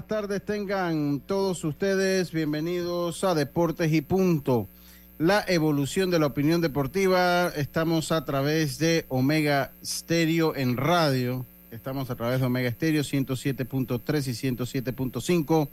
Buenas tardes tengan todos ustedes. Bienvenidos a Deportes y Punto. La evolución de la opinión deportiva. Estamos a través de Omega Stereo en radio. Estamos a través de Omega Stereo 107.3 y 107.5.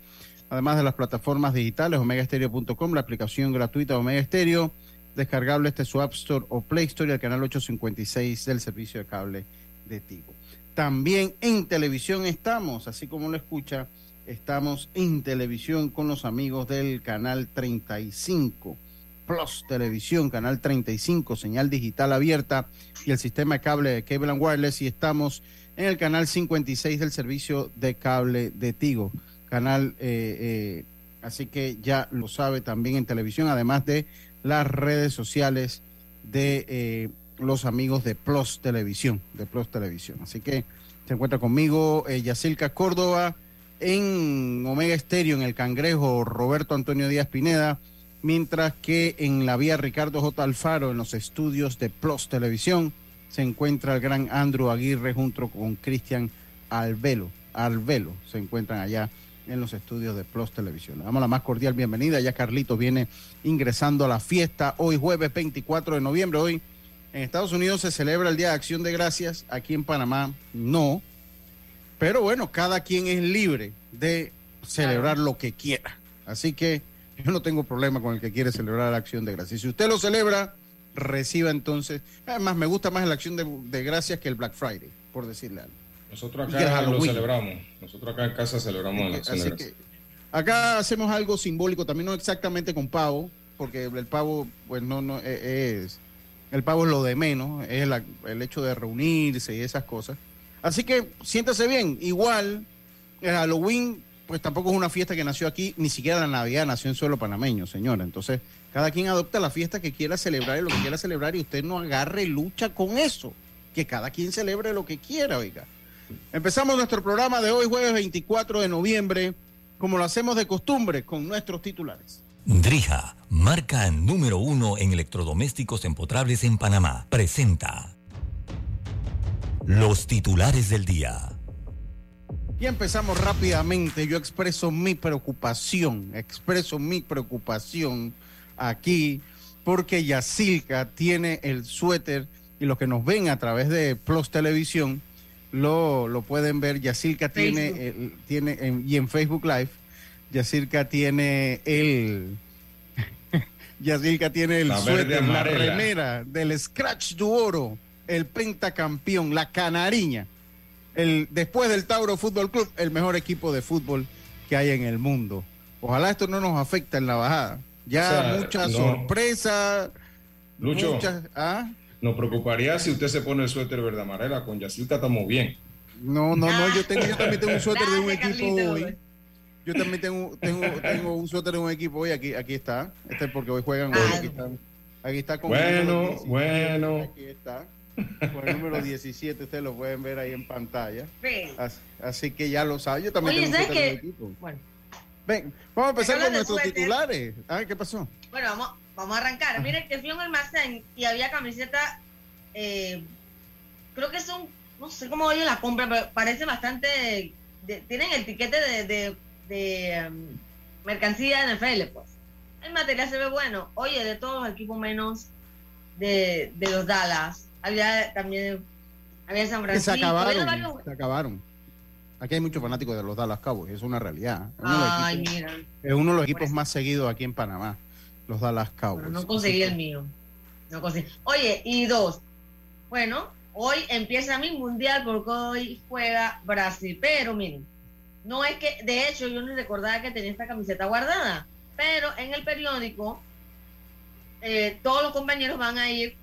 Además de las plataformas digitales, omegastereo.com, la aplicación gratuita Omega Stereo, descargable este su App Store o Play Store y el canal 856 del servicio de cable de Tigo. También en televisión estamos, así como lo escucha, estamos en televisión con los amigos del canal 35. Plus Televisión, canal 35, señal digital abierta y el sistema de cable de Cable and Wireless. Y estamos en el canal 56 del servicio de cable de Tigo. Canal, eh, eh, así que ya lo sabe también en televisión, además de las redes sociales de eh, los amigos de Plus Televisión, de Plus Televisión. Así que se encuentra conmigo eh, Yacilca Córdoba en Omega Estéreo, en el Cangrejo Roberto Antonio Díaz Pineda, mientras que en la vía Ricardo J. Alfaro, en los estudios de Plus Televisión, se encuentra el gran Andrew Aguirre junto con Cristian Alvelo. Alvelo se encuentran allá en los estudios de Plus Televisión. Le damos la más cordial bienvenida. Ya Carlito viene ingresando a la fiesta hoy jueves 24 de noviembre. Hoy en Estados Unidos se celebra el Día de Acción de Gracias, aquí en Panamá no. Pero bueno, cada quien es libre de celebrar lo que quiera. Así que yo no tengo problema con el que quiere celebrar la Acción de Gracias. Si usted lo celebra, reciba entonces. Además, me gusta más la Acción de, Gracias que el Black Friday, por decirle algo. Nosotros acá lo celebramos. Nosotros acá en casa celebramos la Acción de Gracias. acá hacemos algo simbólico, también no exactamente con pavo, porque el pavo, pues no, no e, es el pavo es lo de menos, es el hecho de reunirse y esas cosas. Así que siéntase bien. Igual, el Halloween, pues tampoco es una fiesta que nació aquí, ni siquiera la Navidad nació en suelo panameño, señora. Entonces, cada quien adopta la fiesta que quiera celebrar y lo que quiera celebrar y usted no agarre lucha con eso. Que cada quien celebre lo que quiera, oiga. Empezamos nuestro programa de hoy, jueves 24 de noviembre, como lo hacemos de costumbre, con nuestros titulares. Drija, marca número uno en electrodomésticos empotrables en Panamá, presenta los titulares del día. Y empezamos rápidamente. Yo expreso mi preocupación, expreso mi preocupación aquí porque Yacilca tiene el suéter y los que nos ven a través de Plus Televisión lo, lo pueden ver. Yacilca tiene, tiene y en Facebook Live Yacirca tiene el. Yacirca tiene el suéter, la remera del Scratch du Oro, el pentacampeón, la canariña. El, después del Tauro Fútbol Club, el mejor equipo de fútbol que hay en el mundo. Ojalá esto no nos afecte en la bajada. Ya mucha sorpresa. Lucho, ¿ah? nos preocuparía si usted se pone el suéter verde amarela. Con Yacirca estamos bien. No, no, no. Yo, tengo, yo también tengo un suéter de un equipo hoy. Yo también tengo, tengo, tengo un suéter de un equipo hoy, aquí, aquí está. Este es porque hoy juegan hoy. Aquí está, aquí está con Bueno, bueno. Aquí está. Con el número 17, ustedes lo pueden ver ahí en pantalla. Así, que ya lo saben. Yo también tengo suéter de un equipo. Bueno. Ven, vamos a empezar con nuestros titulares. Ah, ¿qué pasó? Bueno, vamos, vamos a arrancar. Miren que fui a un almacén y había camiseta, eh, creo que son, no sé cómo oye la compra, pero parece bastante, tienen el tiquete de de em, mercancía de NFL, pues. El material se ve bueno. Oye, de todos los equipos menos de, de los Dallas. Había también había San Francisco. Se acabaron, se acabaron. Aquí hay muchos fanáticos de los Dallas Cowboys, es una realidad. Es Ay, mira. Es uno de los equipos más seguidos aquí en Panamá, los Dallas Cowboys. no conseguí el mío. No conseguí. Oye, y dos. Bueno, hoy empieza mi mundial porque hoy juega Brasil, pero miren, no es que, de hecho, yo no recordaba que tenía esta camiseta guardada, pero en el periódico eh, todos los compañeros van a ir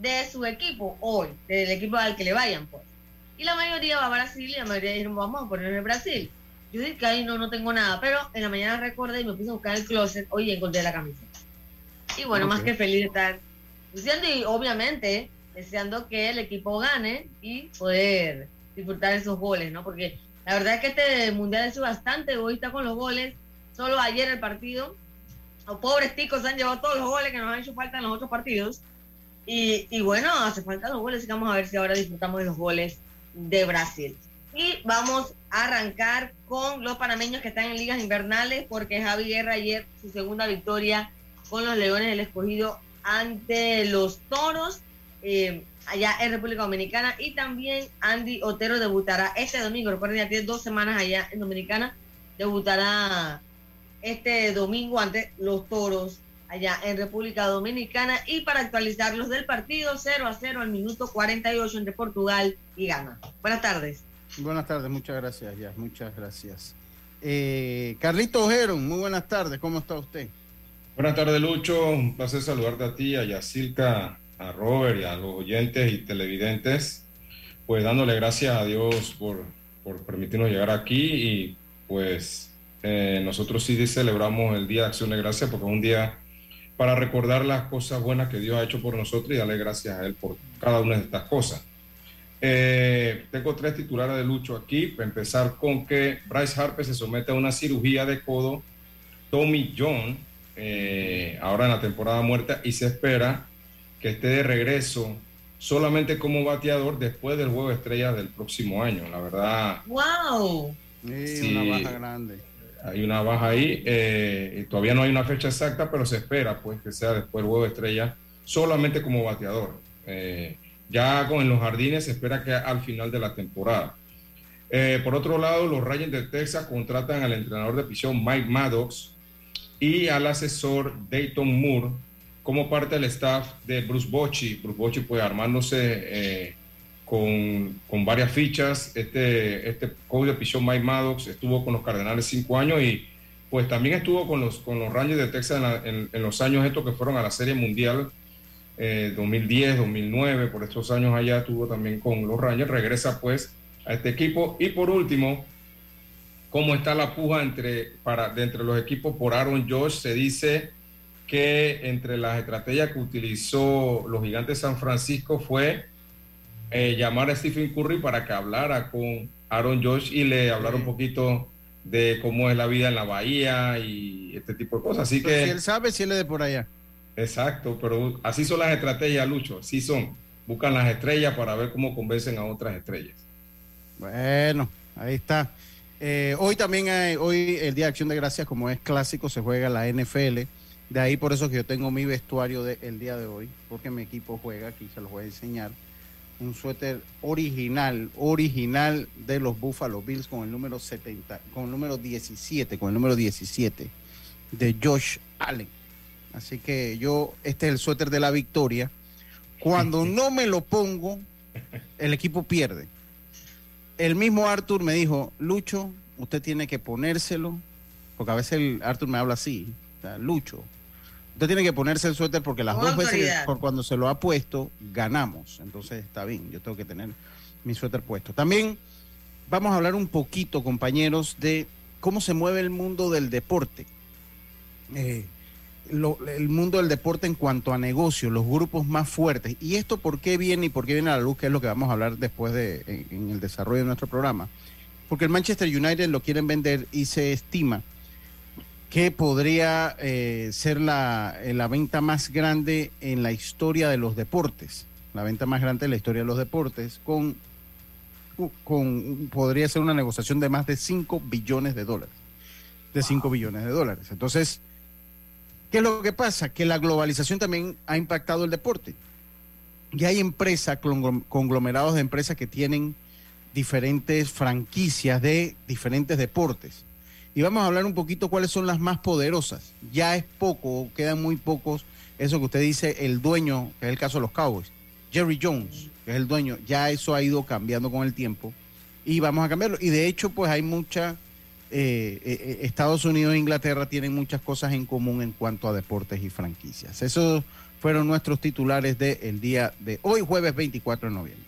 de su equipo hoy, del equipo al que le vayan, pues. Y la mayoría va a Brasil y la mayoría dijeron, vamos a poner en Brasil. Yo dije que ahí no, no tengo nada, pero en la mañana recordé y me puse a buscar el closet, oye, encontré la camiseta. Y bueno, más que feliz de estar diciendo y obviamente deseando que el equipo gane y poder disfrutar esos goles, ¿no? Porque la verdad es que este mundial es bastante egoísta con los goles. Solo ayer el partido, los pobres ticos han llevado todos los goles que nos han hecho falta en los otros partidos. Y, bueno, hace falta los goles vamos a ver si ahora disfrutamos de los goles de Brasil. Y vamos a arrancar con los panameños que están en ligas invernales, porque Javi Guerra ayer su segunda victoria con los Leones del Escogido ante los Toros, eh, allá en República Dominicana. Y también Andy Otero debutará este domingo. Recuerden, ya tiene dos semanas allá en Dominicana. Debutará este domingo ante los Toros allá en República Dominicana. Y para actualizarlos del partido, 0 a 0 al minuto 48 entre Portugal y Ghana. Buenas tardes. Buenas tardes, muchas gracias, ya, muchas gracias. Eh, Carlito Ojero, muy buenas tardes, ¿cómo está usted? Buenas tardes, Lucho. Un placer saludarte a ti, a Yacilca, a Robert y a los oyentes y televidentes. Pues dándole gracias a Dios por, por permitirnos llegar aquí y pues eh, nosotros sí celebramos el Día de Acción de Gracias porque es un día para recordar las cosas buenas que Dios ha hecho por nosotros y darle gracias a Él por cada una de estas cosas. Eh, tengo tres titulares de Lucho aquí. Para empezar con que Bryce Harper se somete a una cirugía de codo. Tommy John, eh, ahora en la temporada muerta, y se espera que esté de regreso solamente como bateador después del juego de estrellas del próximo año. La verdad. ¡Wow! Sí, una baja grande. Hay una baja ahí. Eh, todavía no hay una fecha exacta, pero se espera pues que sea después del juego de estrellas solamente como bateador. Eh, ya con los jardines se espera que al final de la temporada. Eh, por otro lado, los Rangers de Texas contratan al entrenador de prisión Mike Maddox y al asesor Dayton Moore como parte del staff de Bruce Bochy. Bruce Bochy pues armándose con, con, varias fichas. Este, este coach de prisión Mike Maddox estuvo con los Cardenales cinco años y pues también estuvo con los, con los Rangers de Texas en, los años estos que fueron a la Serie Mundial 2010, eh, 2009, por estos años allá estuvo también con los Rangers, regresa pues a este equipo. Y por último, ¿cómo está la puja entre, para, entre los equipos por Aaron Josh? Se dice que entre las estrategias que utilizó los gigantes de San Francisco fue eh, llamar a Stephen Curry para que hablara con Aaron Josh y le hablara un poquito de cómo es la vida en la bahía y este tipo de cosas. Así que... Si él sabe, si él es de por allá. Exacto, pero así son las estrategias, Lucho, así son. Buscan las estrellas para ver cómo convencen a otras estrellas. Bueno, ahí está. Eh, hoy también hay, hoy el Día de Acción de Gracias, como es clásico, se juega la NFL. De ahí por eso que yo tengo mi vestuario del día de hoy, porque mi equipo juega, aquí se los voy a enseñar. Un suéter original, original de los Buffalo Bills con el número 70, con el número 17, con el número 17 de Josh Allen. Así que yo, este es el suéter de la victoria. Cuando no me lo pongo, el equipo pierde. El mismo Arthur me dijo, Lucho, usted tiene que ponérselo, porque a veces el Arthur me habla así, Lucho, usted tiene que ponerse el suéter porque las dos veces por cuando se lo ha puesto, ganamos. Entonces está bien, yo tengo que tener mi suéter puesto. También vamos a hablar un poquito, compañeros, de cómo se mueve el mundo del deporte. Eh, el mundo del deporte en cuanto a negocio, los grupos más fuertes. ¿Y esto por qué viene y por qué viene a la luz? Que es lo que vamos a hablar después de, en, el desarrollo de nuestro programa. Porque el Manchester United lo quieren vender y se estima que podría eh, ser la, eh, la venta más grande en la historia de los deportes. La venta más grande en la historia de los deportes, con, con podría ser una negociación de más de 5 billones de dólares. De 5 billones de dólares. Entonces, ¿Qué es lo que pasa? Que la globalización también ha impactado el deporte. Y hay empresas, conglomerados de empresas que tienen diferentes franquicias de diferentes deportes. Y vamos a hablar un poquito cuáles son las más poderosas. Ya es poco, quedan muy pocos. Eso que usted dice, el dueño, que es el caso de los Cowboys, Jerry Jones, que es el dueño, ya eso ha ido cambiando con el tiempo. Y vamos a cambiarlo. Y de hecho, pues hay mucha eh, eh, Estados Unidos e Inglaterra tienen muchas cosas en común en cuanto a deportes y franquicias. Esos fueron nuestros titulares del día de hoy, jueves 24 de noviembre.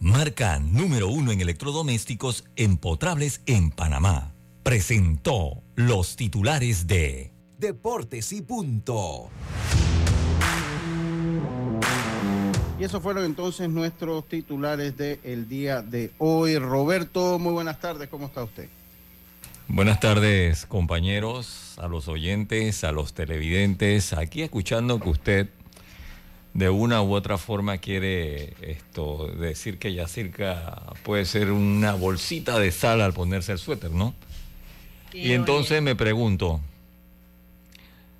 marca número uno en electrodomésticos empotrables en Panamá. Presentó los titulares de Deportes y punto. Y esos fueron entonces nuestros titulares del día de hoy. Roberto, muy buenas tardes, ¿cómo está usted? Buenas tardes, compañeros, a los oyentes, a los televidentes. Aquí escuchando que usted de una u otra forma quiere esto decir que Yacirca puede ser una bolsita de sal al ponerse el suéter, ¿no? y entonces me pregunto,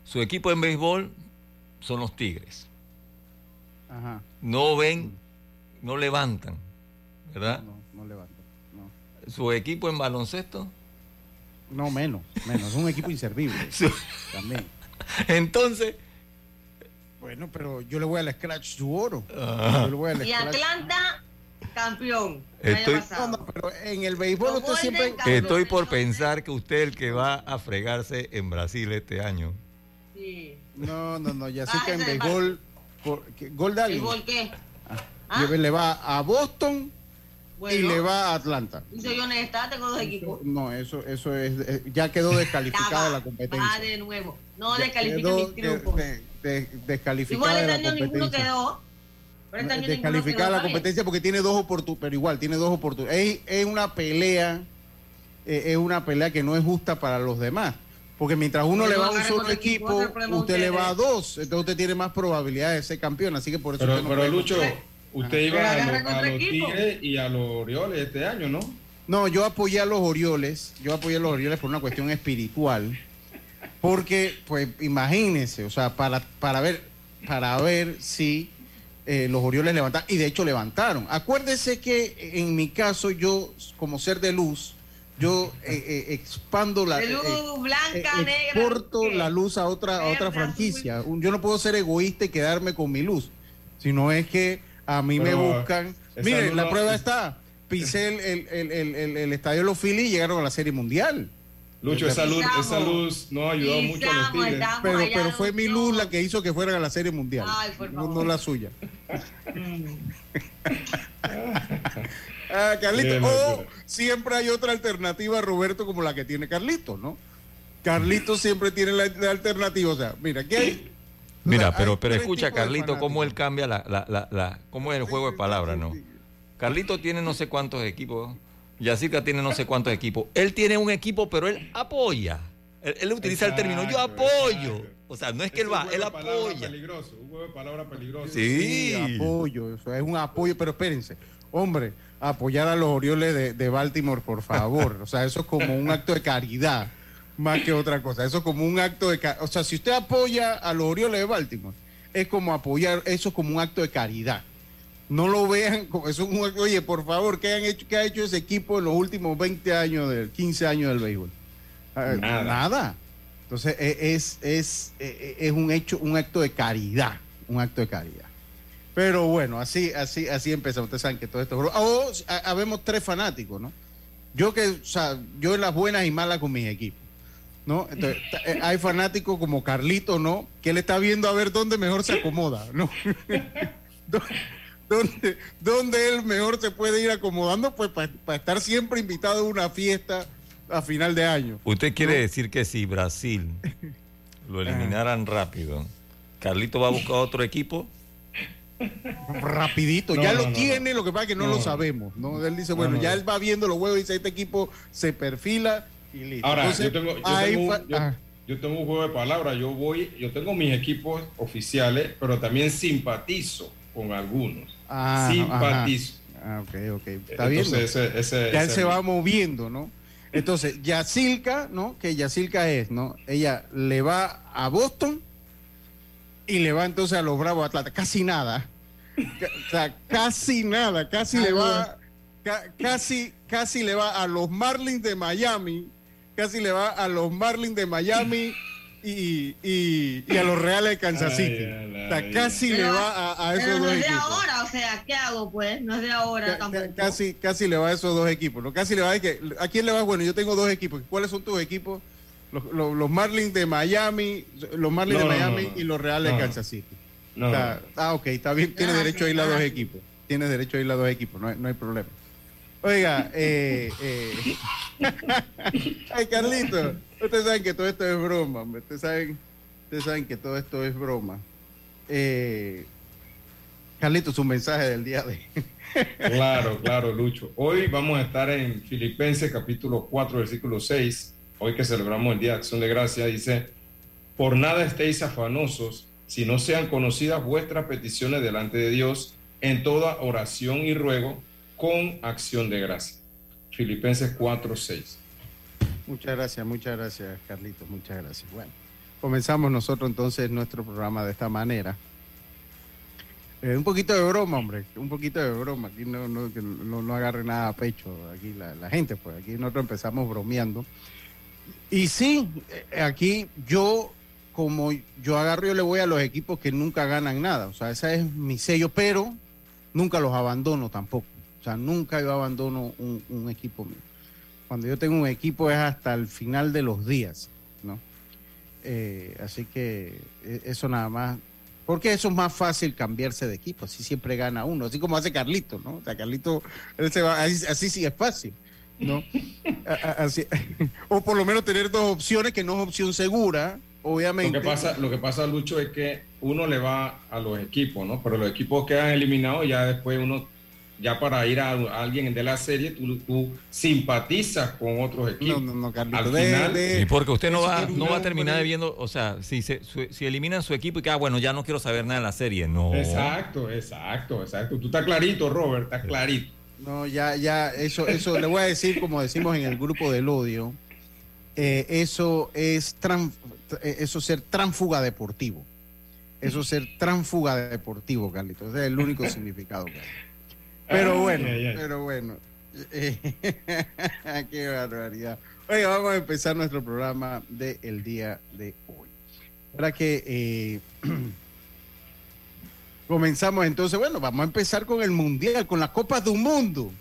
su equipo en béisbol son los Tigres. Ajá. No ven, no levantan, ¿verdad? No, no, levantan. Su equipo en baloncesto. No, menos, menos. Es un equipo inservible. También. Entonces, bueno, pero yo le voy al Scratch su oro. y Atlanta, campeón. Estoy, pero en el béisbol usted siempre... Estoy por pensar que usted es el que va a fregarse en Brasil este año. Sí. No, no, no, ya sé que en béisbol... ¿Gol de alguien? ¿Béisbol qué? Ah, ¿Ah? Le va a Boston y le va a Atlanta. Y soy honesta, tengo dos equipos. No, eso, eso es, eh, ya quedó descalificada la competencia. Va de nuevo. No descalifique mi triunfo. De, descalificada igual este año ninguno quedó. Este descalificada la competencia porque tiene dos oportunidades, pero igual tiene dos oportunidades. Es, una pelea, eh, es una pelea que no es justa para los demás. Porque mientras uno le va a un solo equipo, usted le va a dos. Entonces usted tiene más probabilidades de ser campeón. Así que por eso. Pero, pero Lucho, usted iba a, los Tigres y a los Orioles este año, ¿no? No, yo apoyé a los Orioles. Yo apoyé a los Orioles por una cuestión espiritual. Porque, pues, imagínense, o sea, para, para ver, para ver si eh, los Orioles levantan, y de hecho levantaron. Acuérdese que en mi caso, yo, como ser de luz, yo eh, eh, expando la luz blanca, exporto la luz a otra, a otra franquicia. Yo no puedo ser egoísta y quedarme con mi luz, sino es que a mí me buscan. Miren, la prueba está. Pisé el, el, el, el, estadio de los Phillies y llegaron a la Serie Mundial. Lucho, esa luz, esa luz no ayudó mucho a los Tigres. Pero, pero fue mi luz la que hizo que fueran a la Serie Mundial. no, la suya. ah, Carlito. Oh, siempre hay otra alternativa, Roberto, como la que tiene Carlito, ¿no? Carlito siempre tiene la, alternativa. O sea, mira, ¿qué hay? Mira, pero, pero escucha, Carlito, cómo él cambia la, la, la, la, cómo es el juego de palabras, ¿no? Carlito tiene no sé cuántos equipos Yacirca tiene no sé cuántos equipos. Él tiene un equipo, pero él apoya. Él, utiliza el término yo apoyo. O sea, no es que él va, él apoya. Peligroso, un juego de palabra peligroso. Sí. apoyo, eso es un apoyo, pero espérense. Hombre, apoyar a los Orioles de, Baltimore, por favor. O sea, eso es como un acto de caridad, más que otra cosa. Eso es como un acto de O sea, si usted apoya a los Orioles de Baltimore, es como apoyar, eso es como un acto de caridad no lo vean como es un oye, por favor, ¿qué han hecho qué ha hecho ese equipo en los últimos 20 años del 15 años del béisbol? Ah, nada. Entonces e, es, es, e, e, es, un hecho, un acto de caridad, un acto de caridad. Pero bueno, así, así, así empezamos. Ustedes saben que todo esto. Oh, habemos tres fanáticos, ¿no? Yo que, o sea, yo en las buenas y malas con mis equipos. ¿No? Entonces, eh, hay fanáticos como Carlito, ¿no? Que él está viendo a ver dónde mejor se acomoda, ¿no? donde, donde él mejor se puede ir acomodando, pues para estar siempre invitado a una fiesta a final de año. ¿Usted quiere decir que si Brasil lo eliminaran rápido, Carlito va a buscar otro equipo? Rapidito, ya lo tiene, lo que pasa es que no, lo sabemos. ¿no? Él dice, bueno, ya él va viendo los huevos y dice, este equipo se perfila y listo. Ahora, yo, tengo, yo, tengo un juego de palabras, yo voy, yo tengo mis equipos oficiales, pero también simpatizo con algunos. Ah, Simpatizo. Ah, ok, ok. Está bien. ya él se va moviendo, ¿no? Entonces, Yacilca, ¿no? Que Yacilca es, ¿no? Ella le va a Boston y le va entonces a los Bravos Atlanta. Casi nada. O sea, casi nada. Casi le va. casi, casi le va a los Marlins de Miami. Casi le va a los Marlins de Miami y, a los Reales de Kansas City. o sea, casi le va a, esos dos equipos. No es de ahora, o sea, ¿qué hago pues? No es de ahora tampoco. Casi, casi le va a esos dos equipos. ¿no? Casi le va a, que, ¿A quién le va? Bueno, yo tengo dos equipos. ¿Cuáles son tus equipos? Los, los, Marlins de Miami, los Marlins de Miami y los Reales de Kansas City. ah, ok, está bien. Tiene ah, derecho a ir a dos equipos. Tiene derecho a ir a dos equipos, no hay, no hay problema. Oiga, eh, eh. ay Carlito, ustedes saben que todo esto es broma, ustedes saben, ustedes saben que todo esto es broma. Eh, Carlito, su mensaje del día de Claro, claro, Lucho. Hoy vamos a estar en Filipenses capítulo 4, versículo 6. Hoy que celebramos el Día de Acción de Gracia, dice, por nada estéis afanosos, si no sean conocidas vuestras peticiones delante de Dios en toda oración y ruego con acción de gracia. Filipenses 4, 6. Muchas gracias, muchas gracias, Carlitos, muchas gracias. Bueno, comenzamos nosotros entonces nuestro programa de esta manera. Eh, un poquito de broma, hombre, un poquito de broma. Aquí no, no, no, agarre nada a pecho, aquí la, gente, pues aquí nosotros empezamos bromeando. Y sí, eh, aquí yo, como yo agarro, yo le voy a los equipos que nunca ganan nada. O sea, ese es mi sello, pero nunca los abandono tampoco sea, nunca yo abandono un, equipo mío. Cuando yo tengo un equipo es hasta el final de los días, ¿no? Eh, así que e, eso nada más, porque eso es más fácil cambiarse de equipo, así siempre gana uno, así como hace Carlito, ¿no? O sea, Carlito, él se va, así, sí es fácil, ¿no? o por lo menos tener dos opciones que no es opción segura, obviamente. Lo que pasa, lo que pasa, Lucho, es que uno le va a los equipos, ¿no? Pero los equipos quedan eliminados, ya después uno ya para ir a, alguien de la serie, tú, tú, simpatizas con otros equipos. No, no, no, Al final, porque usted no va, no va a terminar viendo, o sea, si, se, si eliminan su equipo y que, ah, bueno, ya no quiero saber nada de la serie, no. Exacto, exacto, exacto. Tú estás clarito, Robert, estás clarito. No, ya, ya, eso, eso le voy a decir, como decimos en el grupo del odio, eh, eso es eh, eso ser tránfuga deportivo. Eso ser tránfuga deportivo, Carlitos. Ese es el único significado. Pero bueno, pero bueno. Qué barbaridad. Oye, vamos a empezar nuestro programa del día de hoy. Para que eh, comenzamos entonces, bueno, vamos a empezar con el Mundial, con la Copa del Mundo.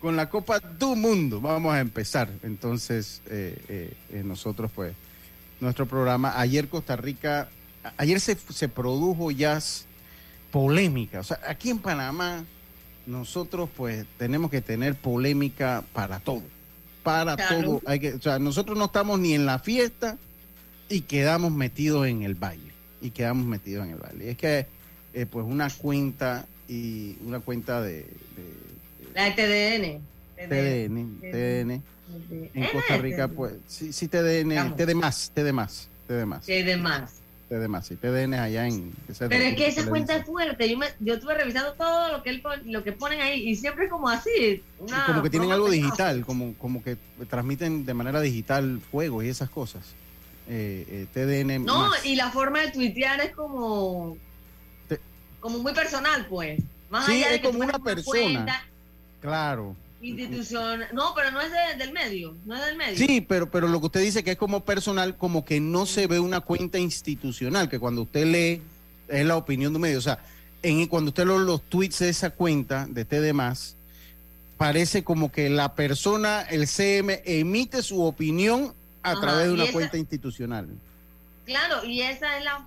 Con la Copa del Mundo. Vamos a empezar. Entonces, eh, eh, nosotros, pues, nuestro programa. Ayer Costa Rica, ayer se, se produjo ya polémica. O sea, aquí en Panamá nosotros pues tenemos que tener polémica para todo. Para todo. Hay que, o sea, nosotros no estamos ni en la fiesta y quedamos metidos en el baile. Y quedamos metidos en el baile. es que eh, pues una cuenta y una cuenta de... la de TDN. TDN, TDN. En Costa Rica, pues, sí, sí TDN, TD más, TD más, TD más. TD más. TDMAS y TDN allá en... Pero es que esa cuenta es fuerte. Yo, me, yo estuve revisando todo lo que él, lo que ponen ahí y siempre es como así. como que tienen algo digital, como, como que transmiten de manera digital juegos y esas cosas. Eh, eh, TDN. No, y la forma de tuitear es como... como muy personal, pues. Más allá de es como una persona. claro institución, no, pero no es del medio, no es del medio. Sí, pero, pero lo que usted dice que es como personal, como que no se ve una cuenta institucional, que cuando usted lee es la opinión de un medio. O sea, en, cuando usted lee los tweets de esa cuenta de TDMás, parece como que la persona, el CM, emite su opinión a través de una cuenta institucional. Claro, y esa es la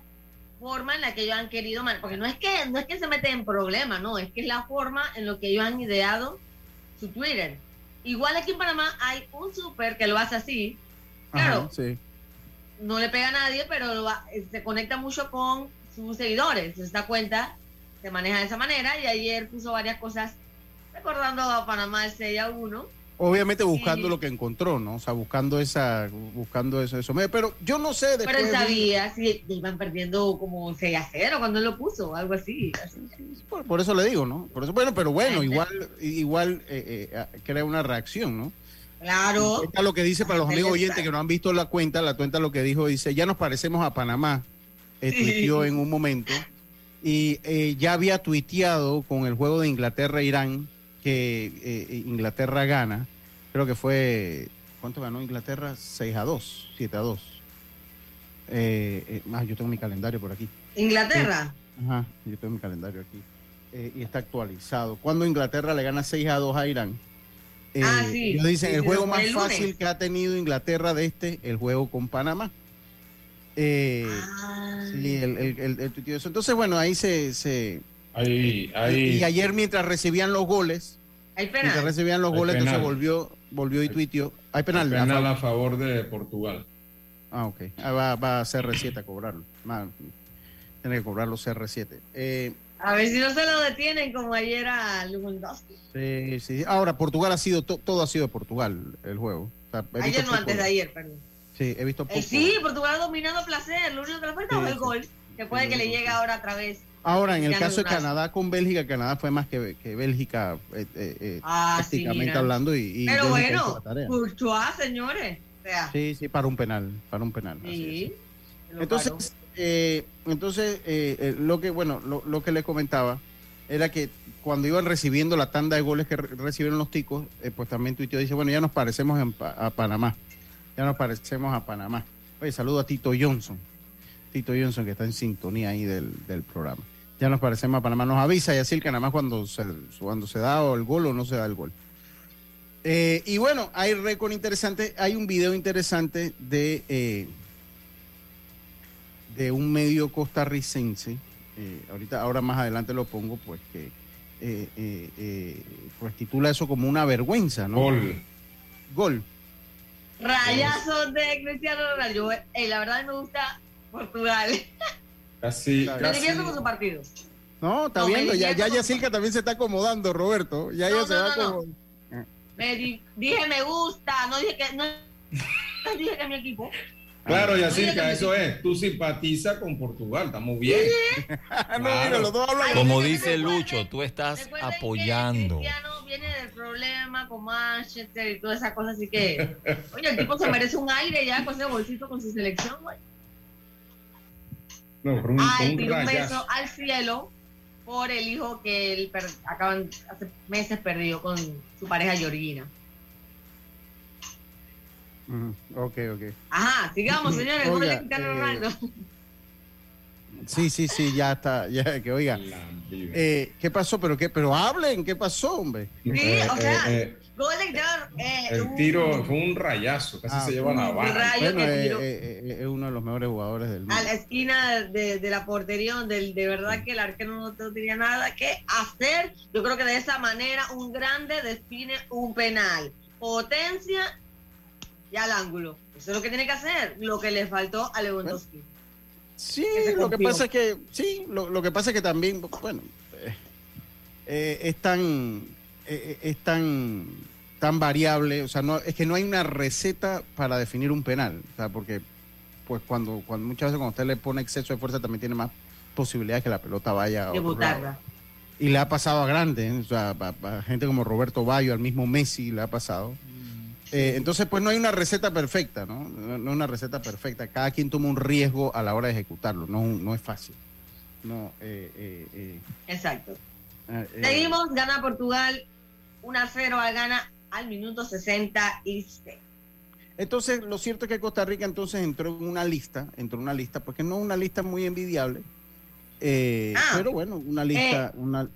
forma en la que ellos han querido, porque no es que no es que se meten en problemas, no, es que es la forma en lo que ellos han ideado su Twitter. Igual aquí en Panamá hay un super que lo hace así. Claro. No le pega a nadie, pero se conecta mucho con sus seguidores. Esta cuenta se maneja de esa manera y ayer puso varias cosas recordando a Panamá el 6 a 1 Obviamente buscando lo que encontró, ¿no? O sea, buscando esa, buscando eso, eso. Pero yo no sé. Pero él sabía si iban perdiendo como 6 a 0 cuando él lo puso, algo así. Por, eso le digo, ¿no? Por eso, bueno, pero bueno, igual, igual eh, eh, crea una reacción, ¿no? Claro. Cuenta lo que dice para los amigos oyentes que no han visto la cuenta, la cuenta lo que dijo, dice, ya nos parecemos a Panamá, eh, Sí. tuiteó en un momento, y eh, ya había tuiteado con el juego de Inglaterra-Irán, que eh, Inglaterra gana, creo que fue, ¿cuánto ganó Inglaterra? 6 a 2, 7 a 2. Eh, eh, ah, yo tengo mi calendario por aquí. Inglaterra. Ajá, yo tengo mi calendario aquí. Eh, y está actualizado. Cuando Inglaterra le gana 6 a 2 a Irán, eh, Ah, sí. ellos dicen Sí, el juego más el fácil que ha tenido Inglaterra de este, el juego con Panamá. Eh, Ah. sí, el, el, el-. Entonces, bueno, ahí se... se Ahí, y, ahí. y ayer mientras recibían los goles, Hay mientras recibían los goles, entonces volvió, volvió y tuiteó. Hay penal. a penal favor. a favor de Portugal. Ah, ok. Ah, va, va a CR7 a cobrarlo. Tiene que cobrarlo CR7. Eh, A ver si no se lo detienen como ayer a Lewandowski. Sí, sí. Ahora, Portugal ha sido, to- todo ha sido de Portugal el juego. O sea, Ayer no, poco- antes de ayer, perdón. Sí, he visto poco. Eh, sí, Portugal ha dominado a placer. Lo único que le falta Sí, es el sí. gol. Que puede Sí, que le llegue ahora otra vez. Ahora, en el caso de. Canadá con Bélgica, Canadá fue más que, que Bélgica eh, eh, eh, Ah, sí, mira. hablando. Y, y Pero Bélgica bueno. Courtois, señores. O sea, Sí, sí, para un penal, para un penal. sí. lo Entonces, eh, entonces eh, eh, lo que bueno, lo, lo que le comentaba era que cuando iban recibiendo la tanda de goles que re- recibieron los ticos, eh, pues también tuiteó dice, bueno, ya nos parecemos en Pa- a Panamá, ya nos parecemos a Panamá. Oye, saludo a Tito Johnson, Tito Johnson que está en sintonía ahí del, del programa. Ya nos parecemos a Panamá, nos avisa y así el Panamá cuando se, cuando se da o el gol o no se da el gol. Eh, y bueno, hay récord interesante, hay un video interesante de eh, de un medio costarricense, eh, ahorita, ahora más adelante lo pongo, pues que eh, eh, eh, pues titula eso como una vergüenza, ¿no? Gol. Gol. Rayazos de Cristiano Ronaldo. La verdad me gusta Portugal. Casi, casi. divierto con su partido. No, está No, viendo, ya, ya con- Yacirca también se está acomodando, Roberto. Ya No, ella se no, va no, no. como. Me di- dije me gusta, no dije que no, no dije que mi equipo. Claro, Yacirca, que- eso es. Tú simpatizas con Portugal, estamos bien. No, Claro. mira, los dos hablan. Ay, Como dice Lucho, tú estás recuerden que apoyando. Cristiano viene del problema con Manchester y todas esas cosas, así que, oye, el tipo se merece un aire ya con ese bolsito con su selección, güey. No, fue un, Ah, un beso al cielo por el hijo que él per- acaban hace meses perdió con su pareja Georgina. Ujú, Ok, ok. Ajá, sigamos, señores. Oiga, eh. Sí, sí, sí, ya está, ya que oiga. Eh, ¿Qué pasó? Pero qué, pero hablen, ¿qué pasó, hombre? Sí, Eh, o sea, eh, eh, el un- tiro fue un rayazo, casi Ah, se lleva la Bueno, que eh, eh, es uno de los mejores jugadores del mundo. a la esquina de, de la portería donde de verdad que el arquero no tenía nada que hacer. Yo creo que de esa manera un grande define un penal. Potencia y al ángulo. Eso es lo que tiene que hacer. Lo que le faltó a Lewandowski. Sí, lo que pasa es que, sí, lo, lo que pasa es que también, bueno, eh, eh, es tan, eh, es tan, tan variable, o sea, no, es que no hay una receta para definir un penal, o sea, porque, pues cuando, cuando muchas veces cuando usted le pone exceso de fuerza también tiene más posibilidades que la pelota vaya a otro lado. Y le ha pasado a grandes, ¿eh? o sea, a, a gente como Roberto Bayo, al mismo Messi le ha pasado. Eh, entonces, pues no hay una receta perfecta, ¿no? No, no una receta perfecta. Cada quien toma un riesgo a la hora de ejecutarlo, no, no es fácil. No, eh, eh, Exacto. eh, Seguimos, gana Portugal 1 a 0 al gana al minuto 66. Entonces, lo cierto es que Costa Rica entonces entró en una lista, entró en una lista, porque no es una lista muy envidiable, eh, Ah. pero bueno, una lista, una...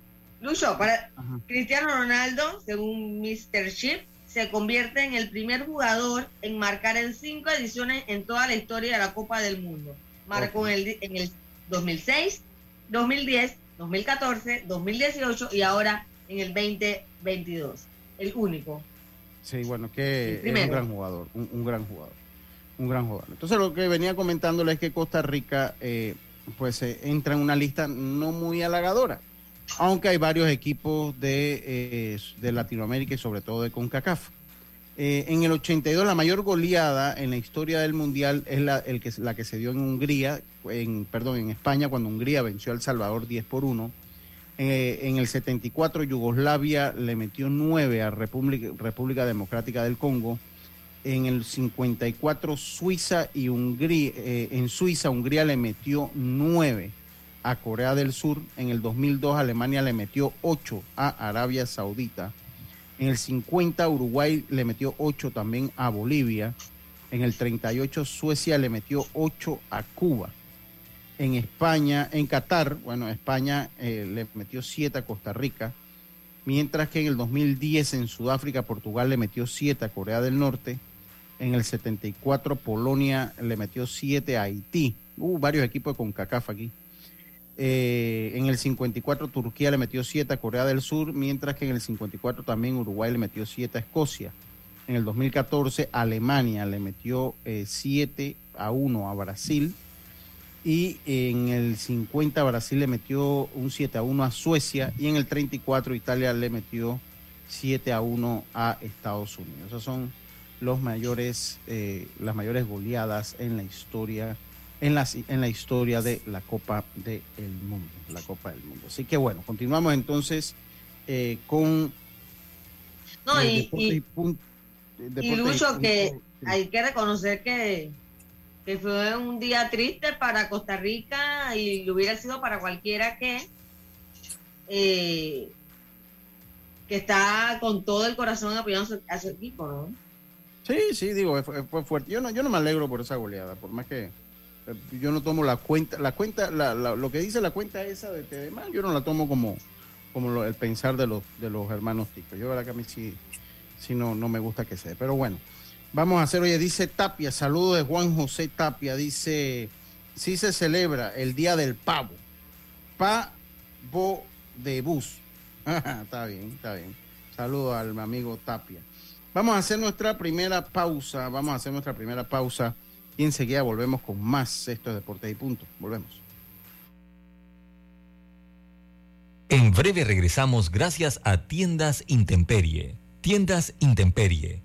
Lucho, para ajá. Cristiano Ronaldo, según Mr. Chip, se convierte en el primer jugador en marcar en cinco ediciones en toda la historia de la Copa del Mundo. Marcó en, el, en el 2006, 2010, 2014, 2018 y ahora en el 2022. El único. Sí, bueno, que es un gran jugador, un, un gran jugador, un gran jugador. Entonces lo que venía comentándole es que Costa Rica, eh, pues eh, entra en una lista no muy halagadora, aunque hay varios equipos de, eh, de Latinoamérica y sobre todo de CONCACAF. Eh, en el 82 la mayor goleada en la historia del mundial es la, el que, la que se dio en Hungría, en, perdón, en España cuando Hungría venció a El Salvador 10 por 1. Eh, en el 74 Yugoslavia le metió 9 a República, República Democrática del Congo. En el 54 Suiza y Hungría, eh, en Suiza Hungría le metió 9 a Corea del Sur. En el 2002 Alemania le metió 8 a Arabia Saudita. En el 50 Uruguay le metió 8 también a Bolivia. En el 38 Suecia le metió 8 a Cuba en España, en Qatar, bueno, España eh, le metió 7 a Costa Rica, mientras que en el 2010 en Sudáfrica, Portugal le metió 7 a Corea del Norte, en el 74 Polonia le metió 7 a Haití, hubo varios equipos de CONCACAF aquí, eh, en el 54 Turquía le metió 7 a Corea del Sur, mientras que en el 54 también Uruguay le metió 7 a Escocia. En el 2014 Alemania le metió 7 eh, a 1 a Brasil y en el 50 Brasil le metió un 7 a 1 a Suecia y en el 34 Italia le metió 7 a 1 a Estados Unidos. Esas son los mayores, eh, las mayores goleadas en la historia, en la, en la historia de la Copa del Mundo, la Copa del Mundo. Así que bueno, continuamos entonces eh, con no, y, y, Lucho, que hay que reconocer que que fue un día triste para Costa Rica y lo hubiera sido para cualquiera que eh, que está con todo el corazón apoyando a su, equipo, ¿no? Sí, sí, digo, fue, fuerte. Yo no, yo no me alegro por esa goleada, por más que eh, yo no tomo la cuenta, la cuenta, lo que dice la cuenta esa de que además yo no la tomo como, como el pensar de los, de los hermanos ticos. Yo verdad que a mí sí, sí no, no me gusta que sea, pero bueno. Vamos a hacer, oye, dice Tapia, saludo de Juan José Tapia, dice, sí se celebra el Día del Pavo, pavo de bus. está bien, está bien. Saludo al amigo Tapia. Vamos a hacer nuestra primera pausa, vamos a hacer nuestra primera pausa y enseguida volvemos con más Esto es Deportes y Punto. Volvemos. En breve regresamos gracias a Tiendas Intemperie. Tiendas Intemperie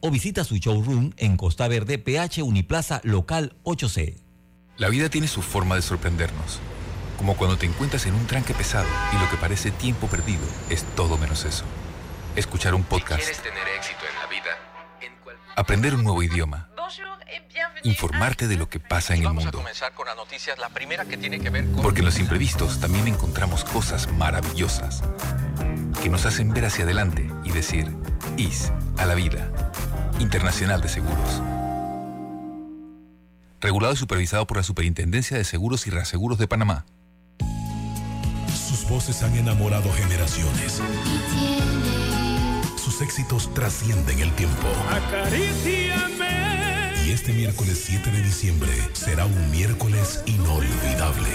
o visita su showroom en Costa Verde, PH Uniplaza Local 8C. La vida tiene su forma de sorprendernos, como cuando te encuentras en un tranque pesado y lo que parece tiempo perdido es todo menos eso. Escuchar un podcast. tener éxito en la vida, aprender un nuevo idioma. Informarte de lo que pasa en el mundo. Porque en los imprevistos también encontramos cosas maravillosas que nos hacen ver hacia adelante y decir, IS a la vida. Internacional de Seguros. Regulado y supervisado por la Superintendencia de Seguros y Reaseguros de Panamá. Sus voces han enamorado generaciones. Sus éxitos trascienden el tiempo. Y este miércoles 7 de diciembre será un miércoles inolvidable.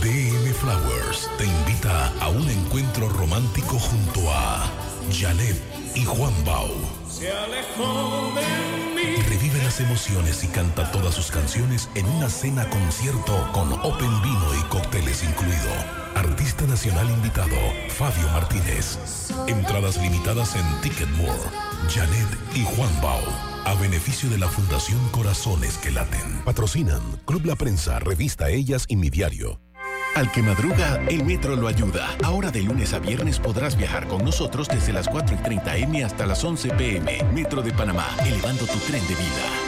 DM Flowers te invita a un encuentro romántico junto a Janet y Juan Bau se alejó de mí. Revive las emociones y canta todas sus canciones en una cena concierto con Open Vino y cócteles incluido. Artista nacional invitado, Fabio Martínez. Entradas limitadas en Ticketmore. Janet y Juan Bau. A beneficio de la Fundación Corazones que Laten. Patrocinan Club La Prensa, Revista Ellas y Mi Diario. Al que madruga, el metro lo ayuda. Ahora de lunes a viernes podrás viajar con nosotros desde las 4 y 30 M hasta las 11 PM. Metro de Panamá, elevando tu tren de vida.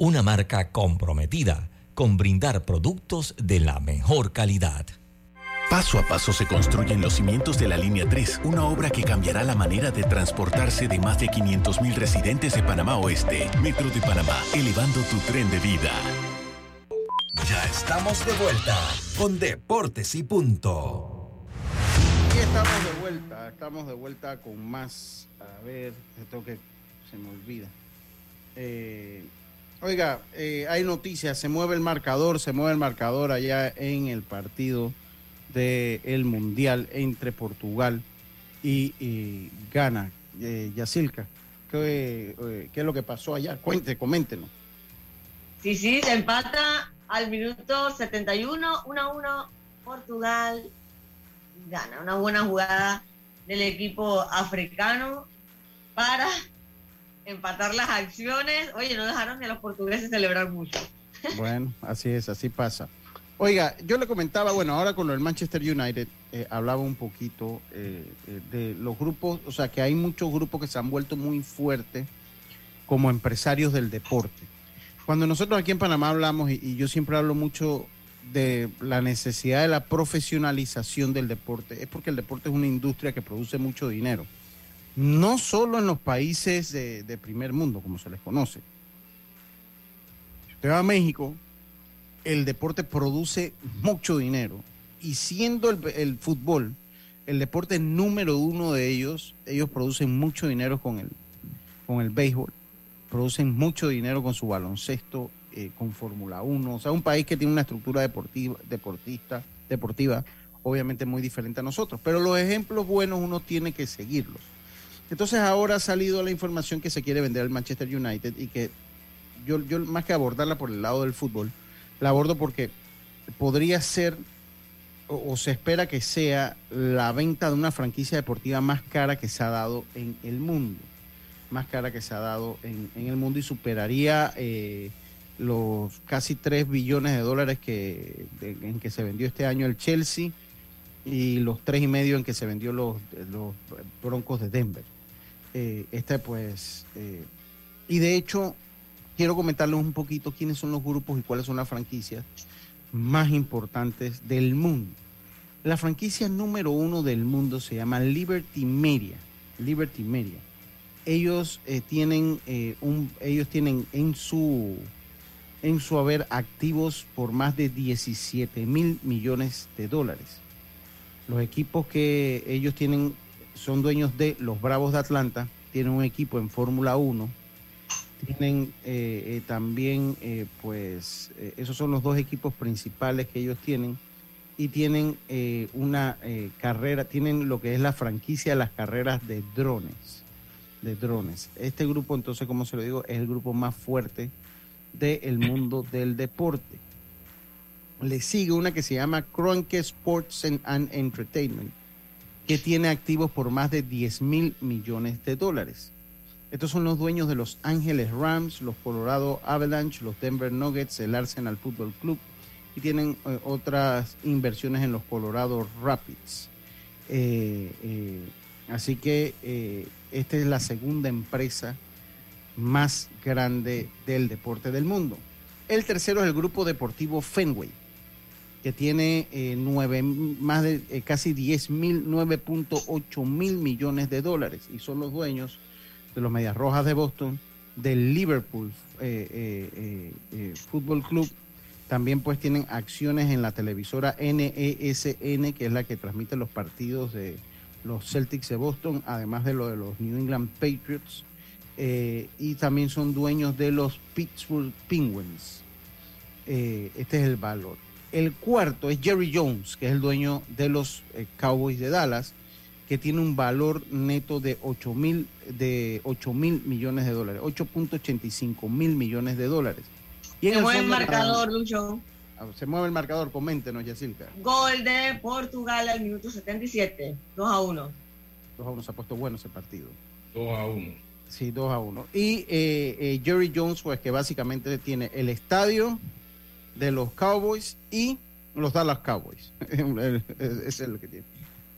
una marca comprometida con brindar productos de la mejor calidad. Paso a paso se construyen los cimientos de la Línea 3, una obra que cambiará la manera de transportarse de más de 500.000 residentes de Panamá Oeste. Metro de Panamá, elevando tu tren de vida. Ya estamos de vuelta con Deportes y Punto. Y estamos de vuelta, estamos de vuelta con más. A ver, esto que se me olvida. Eh, Oiga, eh, hay noticias, se mueve el marcador, se mueve el marcador allá en el partido del Mundial entre Portugal y, Ghana. Eh, Yacilca, ¿qué, eh, ¿qué, es lo que pasó allá? Cuente, coméntenos. Sí, sí, se empata al minuto 71, 1-1 Portugal gana. Una buena jugada del equipo africano para empatar las acciones. Oye, no dejaron ni a los portugueses celebrar mucho. Bueno, así es, así pasa. Oiga, yo le comentaba, bueno, ahora con lo del Manchester United, eh, hablaba un poquito eh, eh, de los grupos, o sea, que hay muchos grupos que se han vuelto muy fuertes como empresarios del deporte. Cuando nosotros aquí en Panamá hablamos, y yo siempre hablo mucho de la necesidad de la profesionalización del deporte, es porque el deporte es una industria que produce mucho dinero no solo en los países de, primer mundo, como se les conoce. Si usted va a México, el deporte produce mucho dinero y siendo el, fútbol el deporte número uno de ellos, ellos producen mucho dinero con el, con el béisbol, producen mucho dinero con su baloncesto, eh, con Fórmula 1, o sea, un país que tiene una estructura deportiva, deportista, deportiva obviamente muy diferente a nosotros, pero los ejemplos buenos uno tiene que seguirlos. Entonces ahora ha salido la información que se quiere vender al Manchester United y que yo, yo más que abordarla por el lado del fútbol, la abordo porque podría ser o, se espera que sea la venta de una franquicia deportiva más cara que se ha dado en el mundo, más cara que se ha dado en, el mundo y superaría eh, los casi 3 billones de dólares que, en que se vendió este año el Chelsea y los tres y medio en que se vendió los, los Broncos de Denver. Eh, este pues, eh, y de hecho, quiero comentarles un poquito quiénes son los grupos y cuáles son las franquicias más importantes del mundo. La franquicia número uno del mundo se llama Liberty Media. Liberty Media. Ellos eh, tienen un, ellos tienen en su en su haber activos por más de 17 mil millones de dólares. Los equipos que ellos tienen son dueños de los Bravos de Atlanta, tienen un equipo en Fórmula 1, tienen eh, eh, también, eh, pues, esos son los dos equipos principales que ellos tienen, y tienen una carrera, tienen lo que es la franquicia de las carreras de drones, de drones. Este grupo, entonces, como se lo digo, es el grupo más fuerte del mundo del deporte. Le sigue una que se llama Cronke Sports and Entertainment que tiene activos por más de 10 mil millones de dólares. Estos son los dueños de los Ángeles Rams, los Colorado Avalanche, los Denver Nuggets, el Arsenal Football Club y tienen eh, otras inversiones en los Colorado Rapids. Eh, eh, así que esta es la segunda empresa más grande del deporte del mundo. El tercero es el grupo deportivo Fenway que tiene eh, nueve, más de eh, casi 10 mil, 9.8 mil millones de dólares y son los dueños de los Medias Rojas de Boston, del Liverpool eh, Fútbol Club. También pues tienen acciones en la televisora NESN, e que es la que transmite los partidos de los Celtics de Boston, además de lo de los New England Patriots. y también son dueños de los Pittsburgh Penguins. este es el valor. El cuarto es Jerry Jones, que es el dueño de los eh, Cowboys de Dallas, que tiene un valor neto de 8 mil de 8 mil millones de dólares, 8.85 mil millones de dólares. Y en Se el mueve el marcador, Lucho. Ah, Se mueve el marcador, coméntenos, Yacilca. Gol de Portugal al minuto 77, 2 a 1. 2 a 1 se ha puesto bueno ese partido. 2 a 1. Sí, 2 a 1. Y eh, eh, Jerry Jones, pues que básicamente tiene el estadio de los Cowboys y los Dallas Cowboys. Es lo que tiene.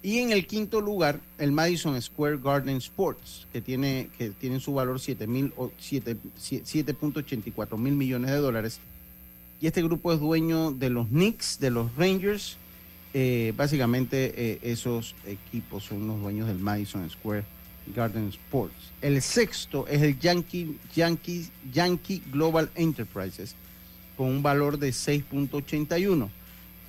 Y en el quinto lugar, el Madison Square Garden Sports, que tiene, que tiene su valor 7 mil o siete- sie- 7.84 mil millones de dólares. Y este grupo es dueño de los Knicks, de los Rangers. Eh, básicamente eh, esos equipos son los dueños del Madison Square Garden Sports. El sexto es el Yankee, Yankee, Yankee Global Enterprises con un valor de 6.81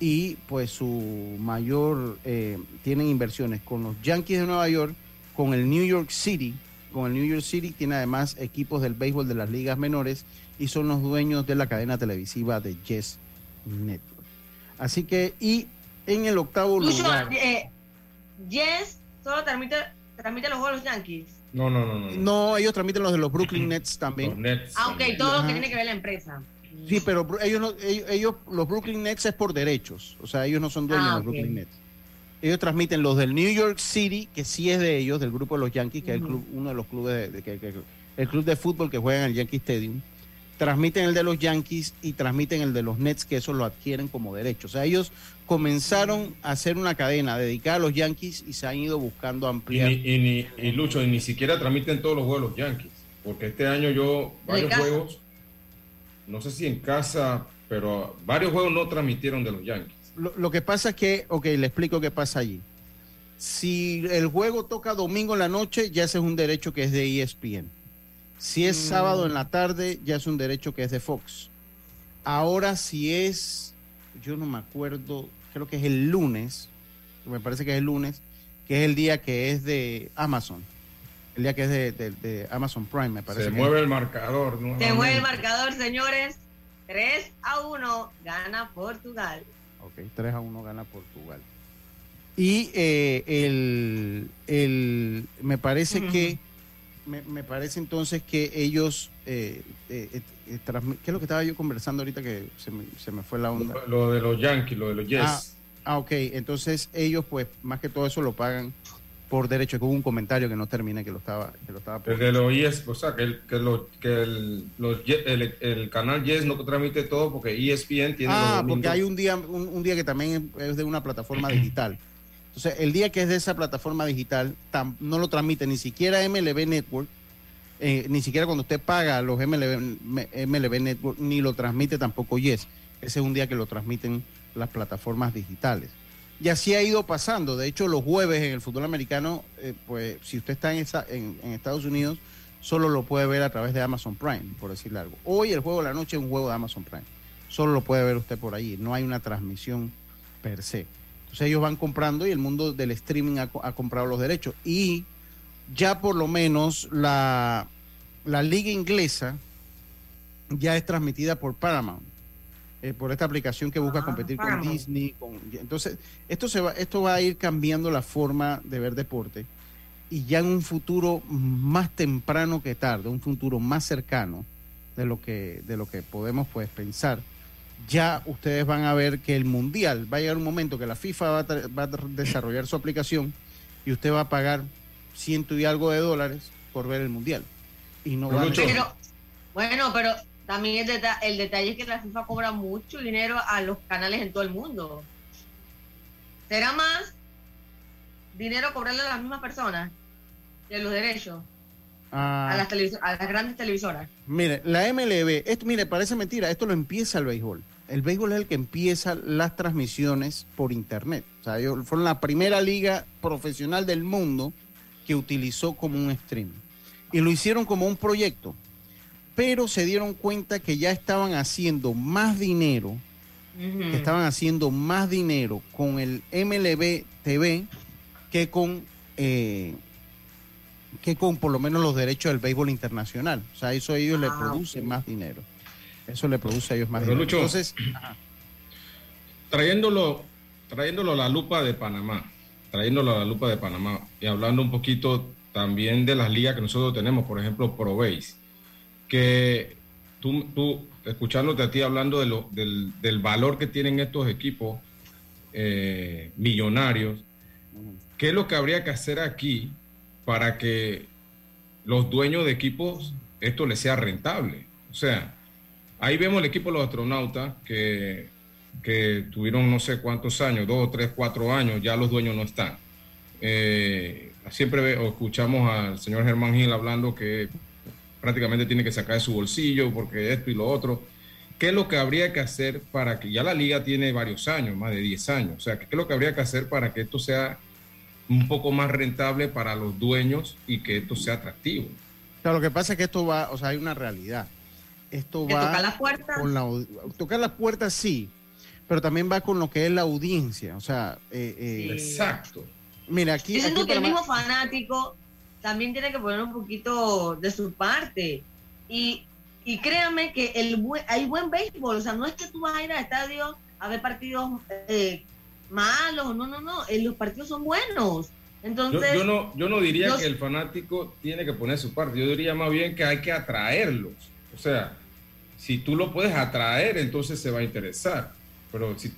y pues su mayor eh, tienen inversiones con los Yankees de Nueva York, con el New York City, con el New York City tiene además equipos del béisbol de las ligas menores y son los dueños de la cadena televisiva de Yes Network. Así que y en el octavo Lucho, lugar eh, Yes solo transmite, transmite los juegos de los Yankees. No, no, no, no. no. no ellos transmiten los de los Brooklyn Nets Los también. Nets. Ah, ok, también. todo lo que tiene que ver la empresa. Sí, pero ellos, no, ellos, ellos- los Brooklyn Nets es por derechos, o sea, ellos no son dueños Ah, de los ok. Brooklyn Nets. Ellos transmiten los del New York City, que sí es de ellos, del grupo de los Yankees, que es el club, uno de los clubes, de, de- que- que- el club de fútbol que juega en el Yankee Stadium. Transmiten el de los Yankees y transmiten el de los Nets, que eso lo adquieren como derecho. O sea, ellos comenzaron a hacer una cadena dedicada a los Yankees y se han ido buscando Y, ampliar. ni, y, ni, y Lucho, y ni siquiera transmiten todos los juegos de los Yankees. Porque este año yo, varios juegos, no sé si en casa, pero varios juegos no transmitieron de los Yankees. Lo, lo que pasa es que, ok, le explico qué pasa allí. Si el juego toca domingo en la noche, ya ese es un derecho que es de ESPN. Si es Mm. sábado en la tarde, ya es un derecho que es de Fox. Ahora, si es, yo no me acuerdo, creo que es el lunes, me parece que es el lunes, que es el día que es de Amazon. El día que es de, de- de Amazon Prime, me parece. Se que mueve el marcador. Se nuevamente. mueve el marcador, señores. 3 a 1 gana Portugal. Ok, 3 a 1 gana Portugal. Y eh, el, el- me parece que me, me parece entonces que ellos eh, eh, eh, ¿qué es lo que estaba yo conversando ahorita que se me, se me fue la onda? Lo, lo de los Yankees, lo de los Jets. Ah, ok, entonces ellos pues más que todo eso lo pagan por derecho, que hubo un comentario que no terminé que lo estaba que lo estaba los ES, o sea, que el, que lo- que el, los Ye- el, el canal Yes no transmite todo porque ESPN tiene Ah, porque hay un día, un, un día que también es de una plataforma digital. Entonces, el día que es de esa plataforma digital, tam- no lo transmite ni siquiera MLB Network, eh, ni siquiera cuando usted paga los MLB, MLB Network, ni lo transmite tampoco Yes. Ese es un día que lo transmiten las plataformas digitales. Y así ha ido pasando. De hecho, los jueves en el fútbol americano, eh, pues si usted está en, esa- en, Estados Unidos, solo lo puede ver a través de Amazon Prime, por decirle algo. Hoy el juego de la noche es un juego de Amazon Prime. Solo lo puede ver usted por ahí. No hay una transmisión per se. Entonces ellos van comprando y el mundo del streaming ha, ha comprado los derechos. Y ya por lo menos la, la liga inglesa ya es transmitida por Paramount. Eh, por esta aplicación que busca Ah, competir con. Disney. Con, entonces, esto, se va, esto va a ir cambiando la forma de ver deporte y ya en un futuro más temprano que tarde, un futuro más cercano de lo que, de lo que podemos pues pensar, ya ustedes van a ver que el mundial va a llegar un momento que la FIFA va a, va a desarrollar su aplicación y usted va a pagar ciento y algo de dólares por ver el mundial. Y no Pero, va a Lucho, Pero, bueno, pero también el, deta- el detalle es que la FIFA cobra mucho dinero a los canales en todo el mundo. ¿Será más dinero cobrarle a las mismas personas que los derechos Ah, a, las a las grandes televisoras? Mire, la MLB, esto, mire, parece mentira, esto lo empieza el béisbol. El béisbol es el que empieza las transmisiones por internet. O sea, ellos fueron la primera liga profesional del mundo que utilizó como un stream. Y lo hicieron como un proyecto. Pero se dieron cuenta que ya estaban haciendo más dinero, que estaban haciendo más dinero con el MLB TV que con eh, que con por lo menos los derechos del béisbol internacional. O sea, eso a ellos les Ah, produce ok. más dinero. Eso le produce a ellos más Pero, dinero. Lucho, Entonces, trayéndolo, trayéndolo a la lupa de Panamá, trayéndolo a la lupa de Panamá y hablando un poquito también de las ligas que nosotros tenemos, por ejemplo, ProBase, que tú, tú, escuchándote a ti hablando de lo, del, del valor que tienen estos equipos eh, millonarios, ¿qué es lo que habría que hacer aquí para que los dueños de equipos esto les sea rentable? O sea, ahí vemos el equipo de los astronautas que, que tuvieron no sé cuántos años, dos, tres, cuatro años, ya los dueños no están. Eh, siempre escuchamos al señor Germán Gil hablando que prácticamente tiene que sacar de su bolsillo porque esto y lo otro. ¿Qué es lo que habría que hacer para que ya la liga tiene varios años, más de 10 años? O sea, ¿qué es lo que habría que hacer para que esto sea un poco más rentable para los dueños y que esto sea atractivo? O sea, lo que pasa es que esto va, o sea, hay una realidad. Esto ¿De va tocar las puertas? con la tocar las puertas sí, pero también va con lo que es la audiencia. O sea, eh, eh, Exacto. mira aquí, Yo siento aquí que el mismo fanático también tiene que poner un poquito de su parte. Y, y créanme que el buen- hay buen béisbol. O sea, no es que tú vas a ir al estadio a ver partidos eh, malos. No, no, no. eh, Los partidos son buenos. Yo, Entonces, yo no, yo no diría que el fanático tiene que poner su parte, yo diría más bien que hay que atraerlos. O sea, si tú lo puedes atraer, entonces se va a interesar. Pero si,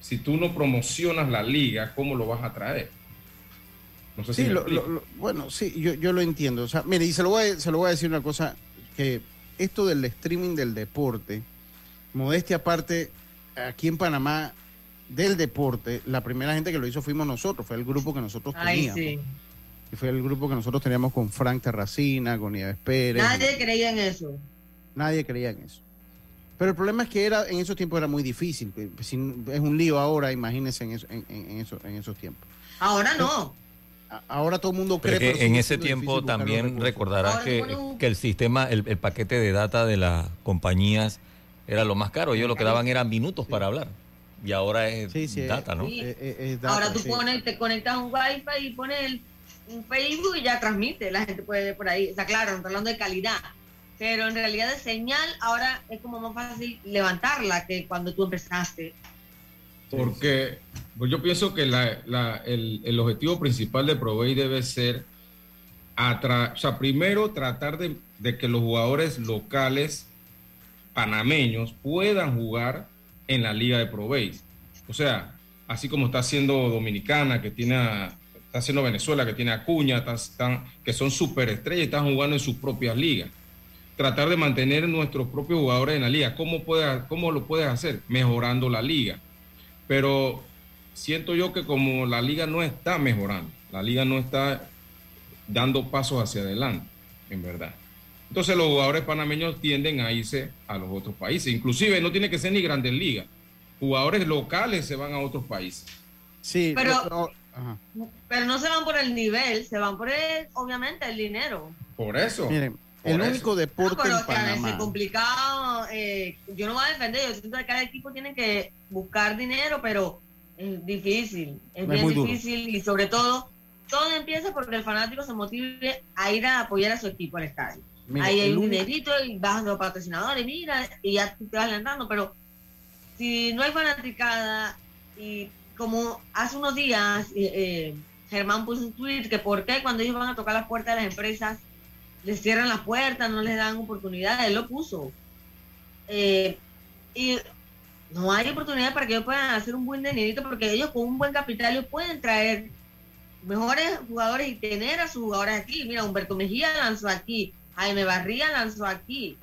si tú no promocionas la liga, ¿cómo lo vas a atraer? No sé si Sí, me lo- explico. lo- lo- bueno, sí, yo, yo lo entiendo. O sea, mire, y se lo, voy a, se lo voy a decir una cosa, que esto del streaming del deporte, modestia aparte, aquí en Panamá, del deporte, la primera gente que lo hizo fuimos nosotros, fue el grupo que nosotros ay, teníamos. sí. Y fue el grupo que nosotros teníamos con Frank Terracina, con Nieves Pérez. Nadie creía en eso. Nadie creía en eso. Pero el problema es que era en esos tiempos era muy difícil. que si es un lío ahora, imagínense en, eso- en, en- en eso- en esos tiempos. Ahora no. Ahora todo el mundo cree que pero en ese tiempo también recordarás que, el sistema, el, el paquete de data de las compañías era lo más caro. Ellos lo que daban eran minutos para hablar. Y ahora es Sí, sí, data, ¿no? Sí. Eh, eh, es data, Ahora tú sí. pones, te conectas a un wifi y pones el, un Facebook y ya transmite. La gente puede ver por ahí. Está claro, no está hablando de calidad. Pero en realidad de señal ahora es como más fácil levantarla que cuando tú empezaste. Porque pues yo pienso que el, el objetivo principal de Provey debe ser, atra- o sea, primero tratar de, de que los jugadores locales panameños puedan jugar en la liga de Provey. O sea, así como está haciendo Dominicana, que tiene a- está haciendo Venezuela, que tiene Acuña, está- están- que son superestrellas y están jugando en sus propias ligas tratar de mantener nuestros propios jugadores en la liga. ¿Cómo, puede, ¿Cómo lo puedes hacer? Mejorando la liga. Pero siento yo que como la liga no está mejorando, la liga no está dando pasos hacia adelante, en verdad. Entonces los jugadores panameños tienden a irse a los otros países. Inclusive no tiene que ser ni grandes ligas. Jugadores locales se van a otros países. Sí, Pero- ajá. Pero no se van por el nivel, se van por el, obviamente, el dinero. Por eso. Miren, Por el eso. único No, deporte pero en veces es Panamá. complicado. eh, yo no voy a defender, yo siento que cada equipo tiene que buscar dinero, pero es difícil, es, Es bien duro. difícil y sobre todo, todo empieza porque el fanático se motive a ir a apoyar a su equipo al estadio. Mira, Ahí hay un único- dinerito y vas a los patrocinadores, mira, y ya tú te vas alentando, pero si no hay fanaticada y como hace unos días eh, eh, Germán puso un tweet que por qué cuando ellos van a tocar las puertas de las empresas les cierran las puertas, no les dan oportunidades, él lo puso. Eh, y no hay oportunidad para que ellos puedan hacer un buen dinerito porque ellos con un buen capital pueden traer mejores jugadores y tener a sus jugadores aquí. Mira, Humberto Mejía lanzó aquí, Jaime Barría lanzó aquí.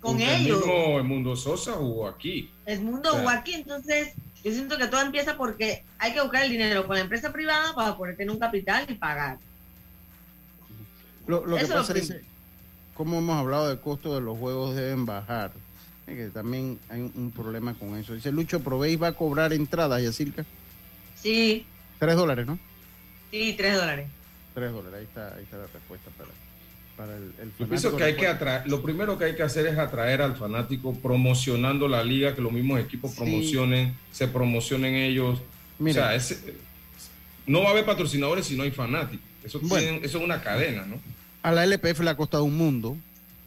Con el ellos. mismo Mundo Sosa jugó aquí. El mundo O sea, jugó aquí, entonces yo siento que todo empieza porque hay que buscar el dinero con la empresa privada para poder tener un capital y pagar. Lo, lo que Eso pasa es, primero. como hemos hablado del costo de los juegos deben bajar, que también hay un, problema con eso. Dice Lucho, Proveis va a cobrar entradas, Yacirca. Sí, Tres dólares, ¿no? sí, tres dólares. Tres dólares, ahí está, ahí está la respuesta para, para el, el pienso fanático que hay no que atraer, lo primero que hay que hacer es atraer al fanático promocionando la liga, que los mismos equipos Sí. promocionen, se promocionen ellos. Mira, o sea, es- no va a haber patrocinadores si no hay fanáticos. Eso, Bueno. tienen- eso es una cadena, ¿no? a la LPF le ha costado un mundo,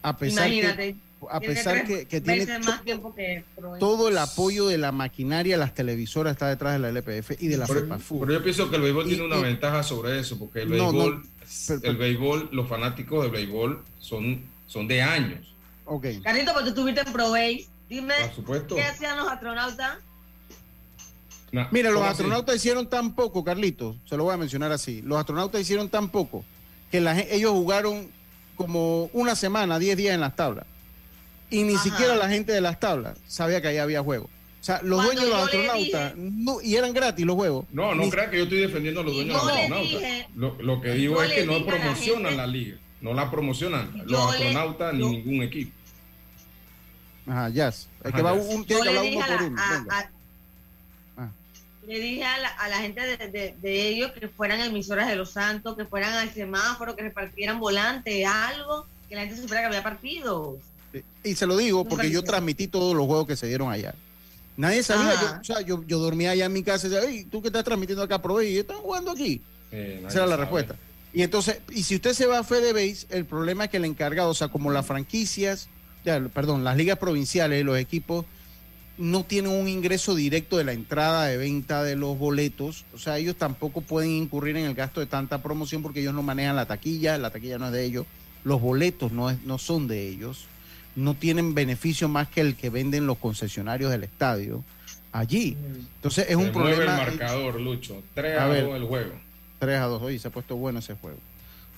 a pesar Imagínate. que, a pesar que, que tiene veces to- más tiempo que todo el apoyo de la maquinaria, las televisoras está detrás de la LPF y de la Pero, FEPAFU. pero yo pienso que el béisbol Y- tiene una y- ventaja sobre eso, porque el No, no, béisbol, pero- el béisbol, los fanáticos del béisbol son, son de años. Ok. Carlito, tú estuviste en ProBase. Dime. ¿qué hacían los astronautas? Mira, los astronautas hicieron tan poco, Carlito, se lo voy a mencionar así. Los astronautas hicieron tan poco que la, ellos jugaron como una semana, 10 días en las tablas. Y ni siquiera la gente de las tablas sabía que ahí había juegos. O sea, los dueños de los astronautas, y eran gratis los juegos. No, no crean que yo estoy defendiendo a los dueños de los astronautas. lo, que digo es que no promocionan la, liga, no la promocionan los astronautas ni ningún equipo. Ajá, ya. Es que va un, tiene que hablar uno por uno. Ah. Le dije a la, a la gente de, de, ellos que fueran emisoras de los santos, que fueran al semáforo, que repartieran volantes, algo, que la gente supiera que había partidos. Y se lo digo porque yo transmití todos los juegos que se dieron allá. Nadie sabía, yo, o sea, yo, yo, dormía allá en mi casa y decía, tú que estás transmitiendo acá, pro y están jugando aquí. Esa era la respuesta. Y entonces, y si usted se va a Fede Base, el problema es que el encargado, o sea, como las franquicias, ya, perdón, las ligas provinciales, los equipos, no tienen un ingreso directo de la entrada de venta de los boletos. O sea, ellos tampoco pueden incurrir en el gasto de tanta promoción porque ellos no manejan la taquilla, la taquilla no es de ellos, los boletos no, es, no son de ellos no tienen beneficio más que el que venden los concesionarios del estadio allí. Entonces es un problema. el marcador, Lucho. 3 a, 2 el juego. 3 a 2. Oye, se ha puesto bueno ese juego.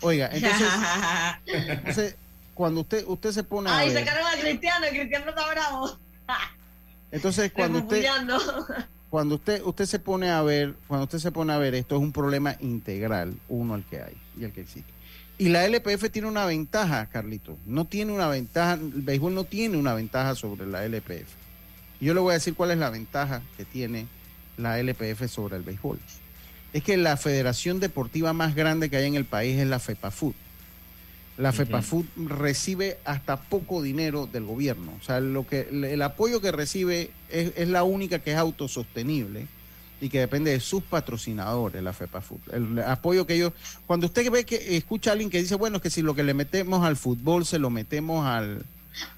Oiga, entonces, cuando usted usted se pone Ay, sacaron a Cristiano, Cristiano está bravo. entonces cuando usted cuando usted usted se pone a ver, cuando usted se pone a ver esto es un problema integral, uno el que hay y el que existe. Y la LPF tiene una ventaja, Carlito. No tiene una ventaja, el béisbol no tiene una ventaja sobre la LPF. yo le voy a decir cuál es la ventaja que tiene la LPF sobre el béisbol. Es que la federación deportiva más grande que hay en el país es la FEPAFUT. La FEPAFUT recibe hasta poco dinero del gobierno. O sea, lo que, el apoyo que recibe es, es la única que es autosostenible y que depende de sus patrocinadores, la FEPA Fútbol. El apoyo que ellos, cuando usted ve que escucha a alguien que dice, bueno, es que si lo que le metemos al fútbol se lo metemos al,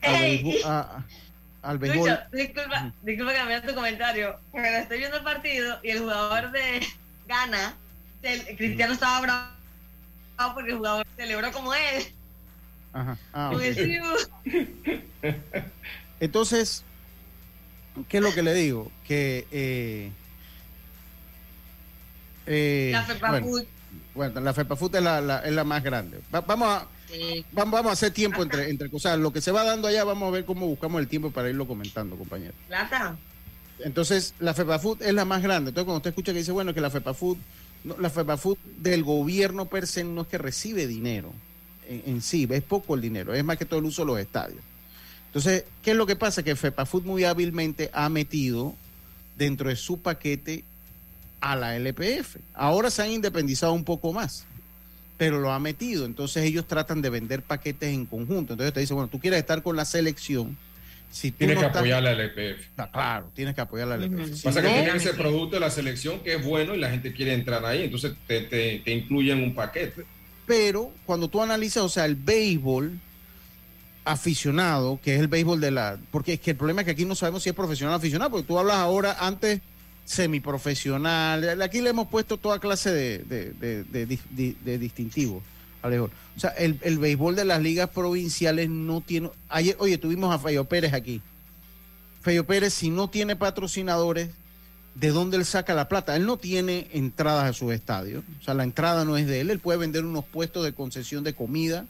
al, béisbol. disculpa, disculpa cambiar tu comentario, pero estoy viendo el partido y el jugador de Gana, el, Cristiano estaba bravo porque el jugador celebró como él. Ajá. Ah, Entonces, ¿qué es lo que le digo? Que eh, eh, la FEPAFUT. Bueno, la FEPAFUT es la, es la más grande. vamos, a, vamos, a hacer tiempo entre, entre cosas. Lo que se va dando allá, vamos a ver cómo buscamos el tiempo para irlo comentando, compañero. Plata. Entonces, la FEPAFUT es la más grande. Entonces, cuando usted escucha que dice, bueno, que la FEPAFUT, no, la FEPAFUT del gobierno per se no es que recibe dinero en, en, sí, es poco el dinero, es más que todo el uso de los estadios. Entonces, ¿qué es lo que pasa? Que FEPAFUT muy hábilmente ha metido dentro de su paquete a la LPF. Ahora se han independizado un poco más, pero lo ha metido. Entonces ellos tratan de vender paquetes en conjunto. Entonces te dice, bueno, tú quieres estar con la selección. Si tienes que apoyar a la LPF. Ah, claro, tienes que apoyar a la LPF. Pasa que tienen ese producto de la selección que es bueno y la gente quiere entrar ahí, entonces te, te, te incluyen un paquete. Pero cuando tú analizas, o sea, el béisbol aficionado, que es el béisbol de la... Porque es que el problema es que aquí no sabemos si es profesional o aficionado, porque tú hablas ahora antes semiprofesional. Aquí le hemos puesto toda clase de, de, de, distintivos. O sea, el, el, béisbol de las ligas provinciales no tiene... Ayer, oye, tuvimos a Feyo Pérez aquí. Feyo Pérez, si no tiene patrocinadores, ¿de dónde él saca la plata? Él no tiene entradas a su estadio. O sea, la entrada no es de él. Él puede vender unos puestos de concesión de comida,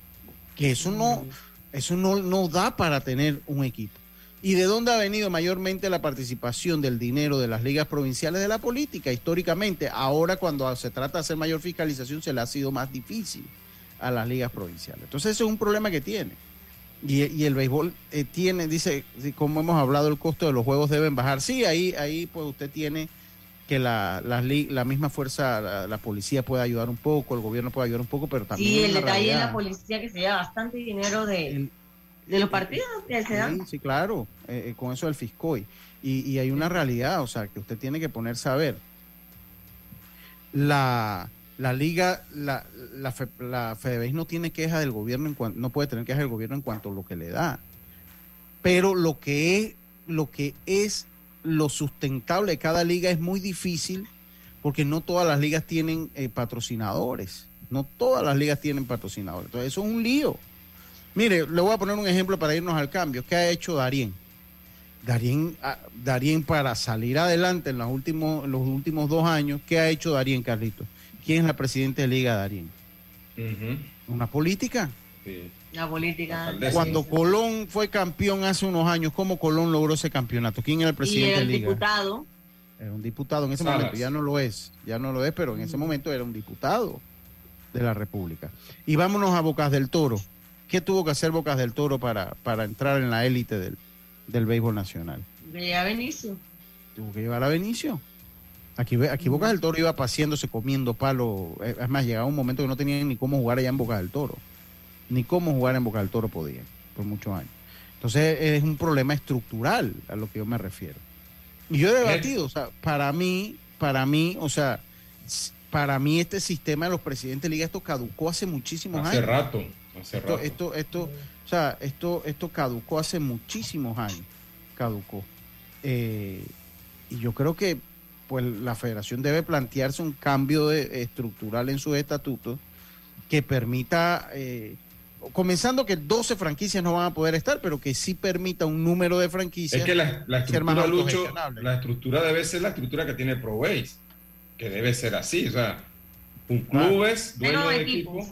que eso no, eso no, no da para tener un equipo. ¿Y de dónde ha venido mayormente la participación del dinero de las ligas provinciales de la política? Históricamente, ahora cuando se trata de hacer mayor fiscalización se le ha sido más difícil a las ligas provinciales. Entonces ese es un problema que tiene. Y, el béisbol eh, tiene, dice, como hemos hablado, el costo de los juegos deben bajar. Sí, ahí, ahí pues usted tiene que la, la, misma fuerza, la, policía puede ayudar un poco, el gobierno puede ayudar un poco, pero también... Sí, el detalle es la policía que se lleva bastante dinero de de los partidos que se dan. Sí, claro, eh, eh, con eso del Fiscoy. Y, hay una realidad, o sea, que usted tiene que ponerse a. La, la liga, la, la, la no tiene queja del gobierno, en cuanto, no puede tener queja del gobierno en cuanto a lo que le da. Pero lo que es, lo que es lo sustentable de cada liga es muy difícil porque no todas las ligas tienen eh, patrocinadores. No todas las ligas tienen patrocinadores. Entonces, eso es un lío. Mire, le voy a poner un ejemplo para irnos al cambio. ¿Qué ha hecho Darien? Darien, ah, Darien para salir adelante en los últimos, los últimos dos años, ¿qué ha hecho Darien, Carlito? ¿Quién es la presidenta de Liga Darien? Una política. La política. Cuando Colón fue campeón hace unos años, ¿cómo Colón logró ese campeonato? ¿Quién era el presidente de Liga? diputado. Era un diputado en ese momento, ya no lo es, ya no lo es, pero en ese momento era un diputado de la República. Y vámonos a Bocas del Toro. ¿Qué tuvo que hacer Bocas del Toro para, para entrar en la élite del, del béisbol nacional? a Benicio. Tuvo que llevar a Benicio. Aquí, aquí Bocas del Toro iba paseándose, comiendo palo. Es más, llegaba un momento que no tenían ni cómo jugar allá en Bocas del Toro. Ni cómo jugar en Bocas del Toro podían, por muchos años. Entonces es un problema estructural a lo que yo me refiero. Y yo he debatido, o sea, para mí, para mí, o sea, para mí este sistema de los presidentes de liga, esto caducó hace muchísimos años. Hace rato, hace esto, rato. Esto, esto, o sea, esto, esto caducó hace muchísimos años, caducó. Eh, y yo creo que pues la federación debe plantearse un cambio estructural en sus estatutos que permita, eh, comenzando que 12 franquicias no van a poder estar, pero que sí permita un número de franquicias. Es que la, estructura, Lucho, la estructura debe ser la estructura que tiene ProBase, que debe ser así, o sea, un clubes, dueño de equipo,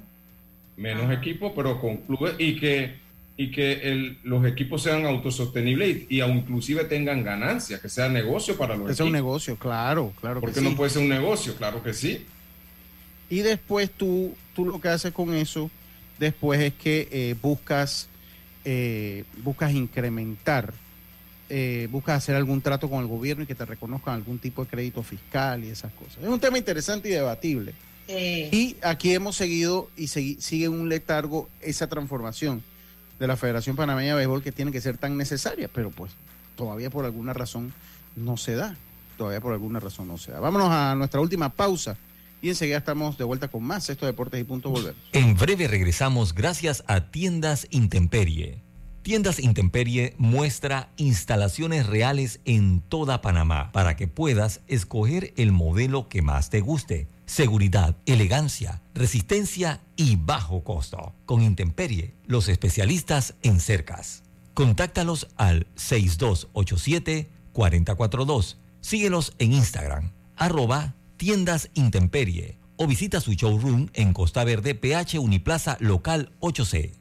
menos equipo, pero con clubes y que y que los equipos sean autosostenibles y, y, inclusive tengan ganancias, que sea negocio para los equipos. Es un negocio, claro, claro. Porque no puede ser un negocio, claro que sí. Y después tú, tú lo que haces con eso, después es que eh, buscas, eh, buscas incrementar, eh, buscas hacer algún trato con el gobierno y que te reconozcan algún tipo de crédito fiscal y esas cosas. Es un tema interesante y debatible. Y aquí hemos seguido y sigue un letargo esa transformación de la Federación Panameña de Béisbol que tiene que ser tan necesaria, pero pues todavía por alguna razón no se da. Todavía por alguna razón no se da. Vámonos a nuestra última pausa y enseguida estamos de vuelta con más Esto Deportes y Punto Volvemos. En breve regresamos gracias a Tiendas Intemperie. Tiendas Intemperie muestra instalaciones reales en toda Panamá para que puedas escoger el modelo que más te guste seguridad, elegancia, resistencia y bajo costo. Con Intemperie, los especialistas en cercas. Contáctalos al 6287-442. Síguelos en Instagram, arroba tiendas Intemperie o visita su showroom en Costa Verde, PH Uniplaza Local 8C.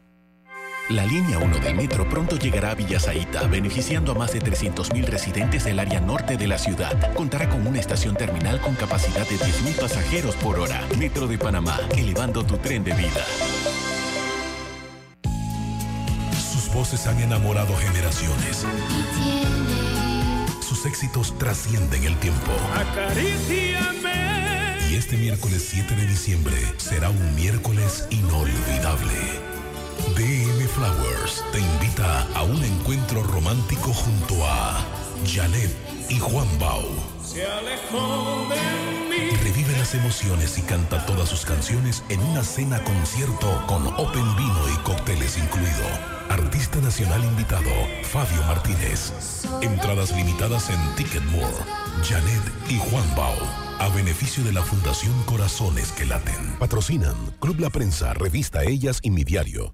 La línea 1 del metro pronto llegará a Villasaita, beneficiando a más de 300.000 residentes del área norte de la ciudad. Contará con una estación terminal con capacidad de 10.000 pasajeros por hora. Metro de Panamá, elevando tu tren de vida. Sus voces han enamorado generaciones. Sus éxitos trascienden el tiempo. Y este miércoles 7 de diciembre será un miércoles inolvidable. DM Flowers te invita a un encuentro romántico junto a Janet y Juan Bau. Revive las emociones y canta todas sus canciones en una cena concierto con Open Vino y cócteles incluido. Artista nacional invitado, Fabio Martínez. Entradas limitadas en Ticketmore. Janet y Juan Bau a beneficio de la Fundación Corazones que Laten. Patrocinan Club La Prensa, Revista Ellas y Mi Diario.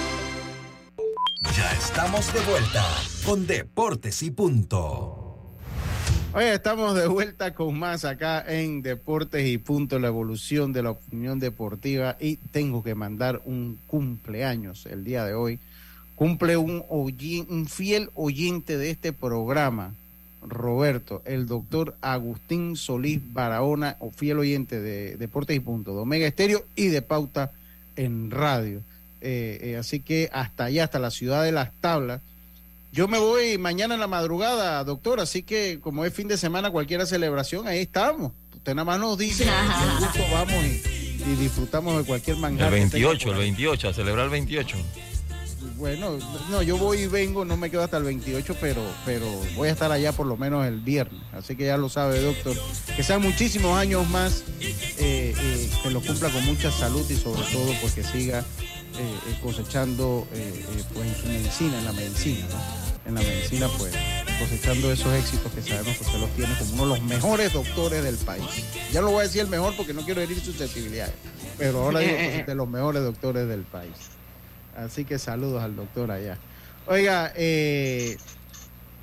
Estamos de vuelta con Deportes y Punto. Oye, estamos de vuelta con más acá en Deportes y Punto, la evolución de la opinión deportiva. Y tengo que mandar un cumpleaños el día de hoy. Cumple un, un fiel oyente de este programa, Roberto, el doctor Agustín Solís Barahona, o fiel oyente de Deportes y Punto, de Omega Estéreo y de Pauta en Radio. Eh, eh, así que hasta allá, hasta la ciudad de Las Tablas yo me voy mañana en la madrugada, doctor, así que como es fin de semana, cualquier celebración, ahí estamos. Usted nada más nos dice, gusto vamos y, disfrutamos de cualquier manjar. El 28, el 28, a celebrar el 28. Bueno, no, yo voy y vengo, no me quedo hasta el 28, pero, pero voy a estar allá por lo menos el viernes. Así que ya lo sabe, doctor. Que sean muchísimos años más, eh, eh, que lo cumpla con mucha salud y sobre todo pues que siga eh, cosechando pues en su medicina, en la medicina, ¿no? en la medicina, pues cosechando esos éxitos que sabemos que usted los tiene como uno de los mejores doctores del país. Ya lo voy a decir el mejor porque no quiero herir susceptibilidades, pero ahora digo de los mejores doctores del país. Así que saludos al doctor allá. Oiga, eh,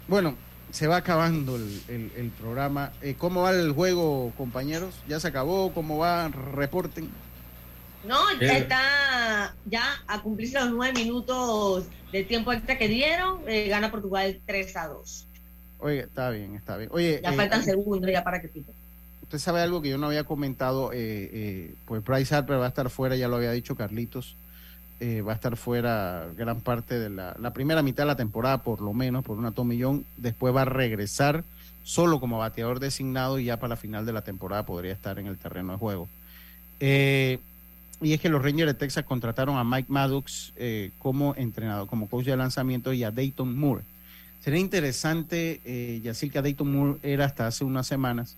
bueno, se va acabando el, programa. Eh, ¿Cómo va el juego, compañeros? ¿Ya se acabó? ¿Cómo va? Reporten. No, ya está ya a cumplirse los nueve minutos del tiempo extra que dieron. Eh, gana Portugal 3 a 2. Oye, está bien, está bien. Oye, ya faltan segundos ya para que pique. Usted sabe algo que yo no había comentado. pues Bryce Harper va a estar fuera, ya lo había dicho Carlitos. Eh, va a estar fuera gran parte de la, primera mitad de la temporada, por lo menos, por una tomillón. Después va a regresar solo como bateador designado y ya para la final de la temporada podría estar en el terreno de juego. Eh, y es que los Rangers de Texas contrataron a Mike Maddox eh, como entrenador, como coach de lanzamiento y a Dayton Moore. Sería interesante, eh, que Dayton Moore era hasta hace unas semanas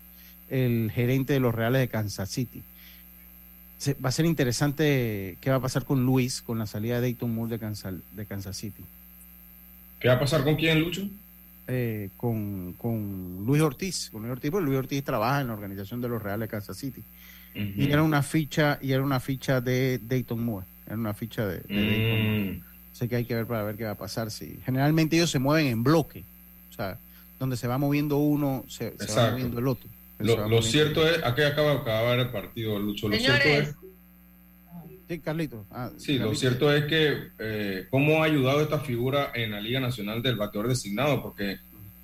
el gerente de los Reales de Kansas City va a ser interesante qué va a pasar con Luis, con la salida de Dayton Moore de Kansas, de Kansas City. ¿Qué va a pasar con quién, Lucho? Eh, con, Luis Ortiz. Con Luis Ortiz, porque Luis Ortiz trabaja en la organización de los Reales de Kansas City. Y era una ficha, y era una ficha de Dayton Moore. Era una ficha de, Dayton mm. Sé que hay que ver para ver qué va a pasar. Si, generalmente ellos se mueven en bloque. O sea, donde se va moviendo uno, se, se va moviendo el otro. Lo, cierto es, aquí acaba de acabar el partido, Lucho. Lo cierto es. Sí, Carlito. Ah, sí, lo cierto es que eh, cómo ha ayudado esta figura en la Liga Nacional del Bateador Designado, porque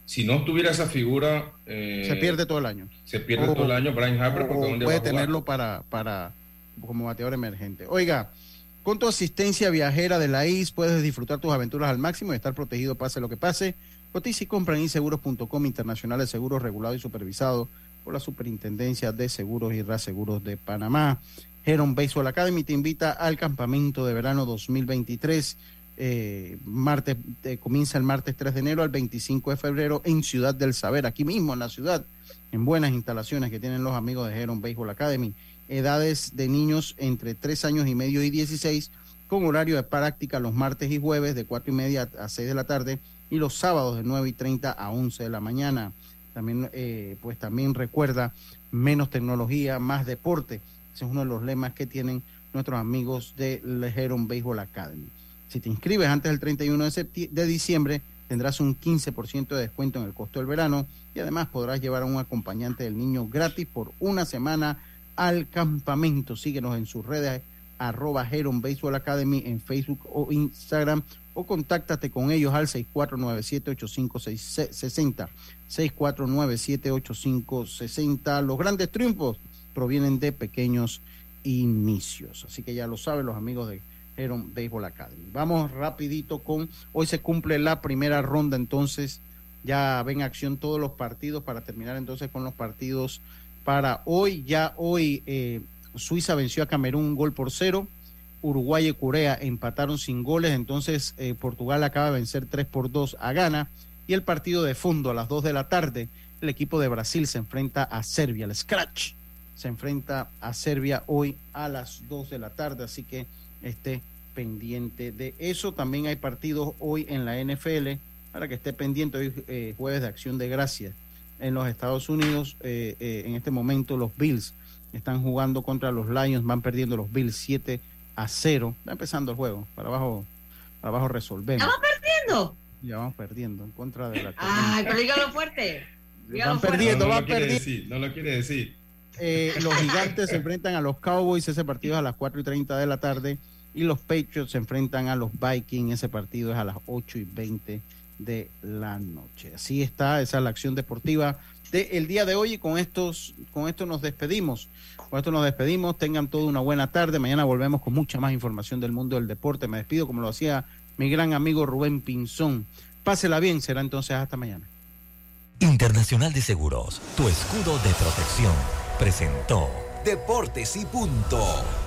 si no tuviera esa figura... Eh, se pierde todo el año. Se pierde todo el año Brian Harper porque puede tenerlo para, para como bateador emergente. Oiga, con tu asistencia viajera de la IS puedes disfrutar tus aventuras al máximo y estar protegido pase lo que pase. Cotiza y compra en inseguros.com internacional de seguros regulado y supervisado por la Superintendencia de Seguros y Reaseguros de Panamá. Heron Baseball Academy te invita al campamento de verano 2023. Eh, martes, eh, comienza el martes 3 de enero al 25 de febrero en Ciudad del Saber, aquí mismo en la ciudad, en buenas instalaciones que tienen los amigos de Heron Baseball Academy. Edades de niños entre 3 años y medio y 16, con horario de práctica los martes y jueves de 4 y media a 6 de la tarde y los sábados de 9 y 30 a 11 de la mañana. También, eh, pues también recuerda menos tecnología, más deporte. Ese es uno de los lemas que tienen nuestros amigos de Lejeron Baseball Academy. Si te inscribes antes del 31 de, diciembre, tendrás un 15% de descuento en el costo del verano y además podrás llevar a un acompañante del niño gratis por una semana al campamento. Síguenos en sus redes arroba Heron Baseball Academy en Facebook o Instagram o contáctate con ellos al 6497-8560. 6497-8560. Los grandes triunfos provienen de pequeños inicios. Así que ya lo saben los amigos de Heron Baseball Academy. Vamos rapidito con, hoy se cumple la primera ronda, entonces ya ven acción todos los partidos para terminar entonces con los partidos para hoy. Ya hoy eh, Suiza venció a Camerún gol por cero. Uruguay y Corea empataron sin goles, entonces eh, Portugal acaba de vencer 3 por 2 a Ghana y el partido de fondo a las 2 de la tarde el equipo de Brasil se enfrenta a Serbia, el Scratch se enfrenta a Serbia hoy a las 2 de la tarde, así que esté pendiente de eso. También hay partidos hoy en la NFL, para que esté pendiente hoy eh, jueves de acción de gracias en los Estados Unidos. Eh, eh, en este momento los Bills están jugando contra los Lions, van perdiendo los Bills 7 a 0. Está empezando el juego, para abajo, para abajo resolvemos. ¿Estamos perdiendo? Ya vamos perdiendo en contra de la. Ay, pero dígalo fuerte. van perdiendo, van perdiendo. no lo quiere decir. Eh, los gigantes se enfrentan a los Cowboys, ese partido es a las 4 y 30 de la tarde. Y los Patriots se enfrentan a los Vikings, ese partido es a las 8 y 20 de la noche. Así está, esa es la acción deportiva del día de hoy y con, estos, con esto nos despedimos. Con esto nos despedimos, tengan toda una buena tarde. Mañana volvemos con mucha más información del mundo del deporte. Me despido como lo hacía mi gran amigo Rubén Pinzón. Pásela bien, será entonces hasta mañana. Internacional de Seguros, tu escudo de protección, presentó Deportes y punto.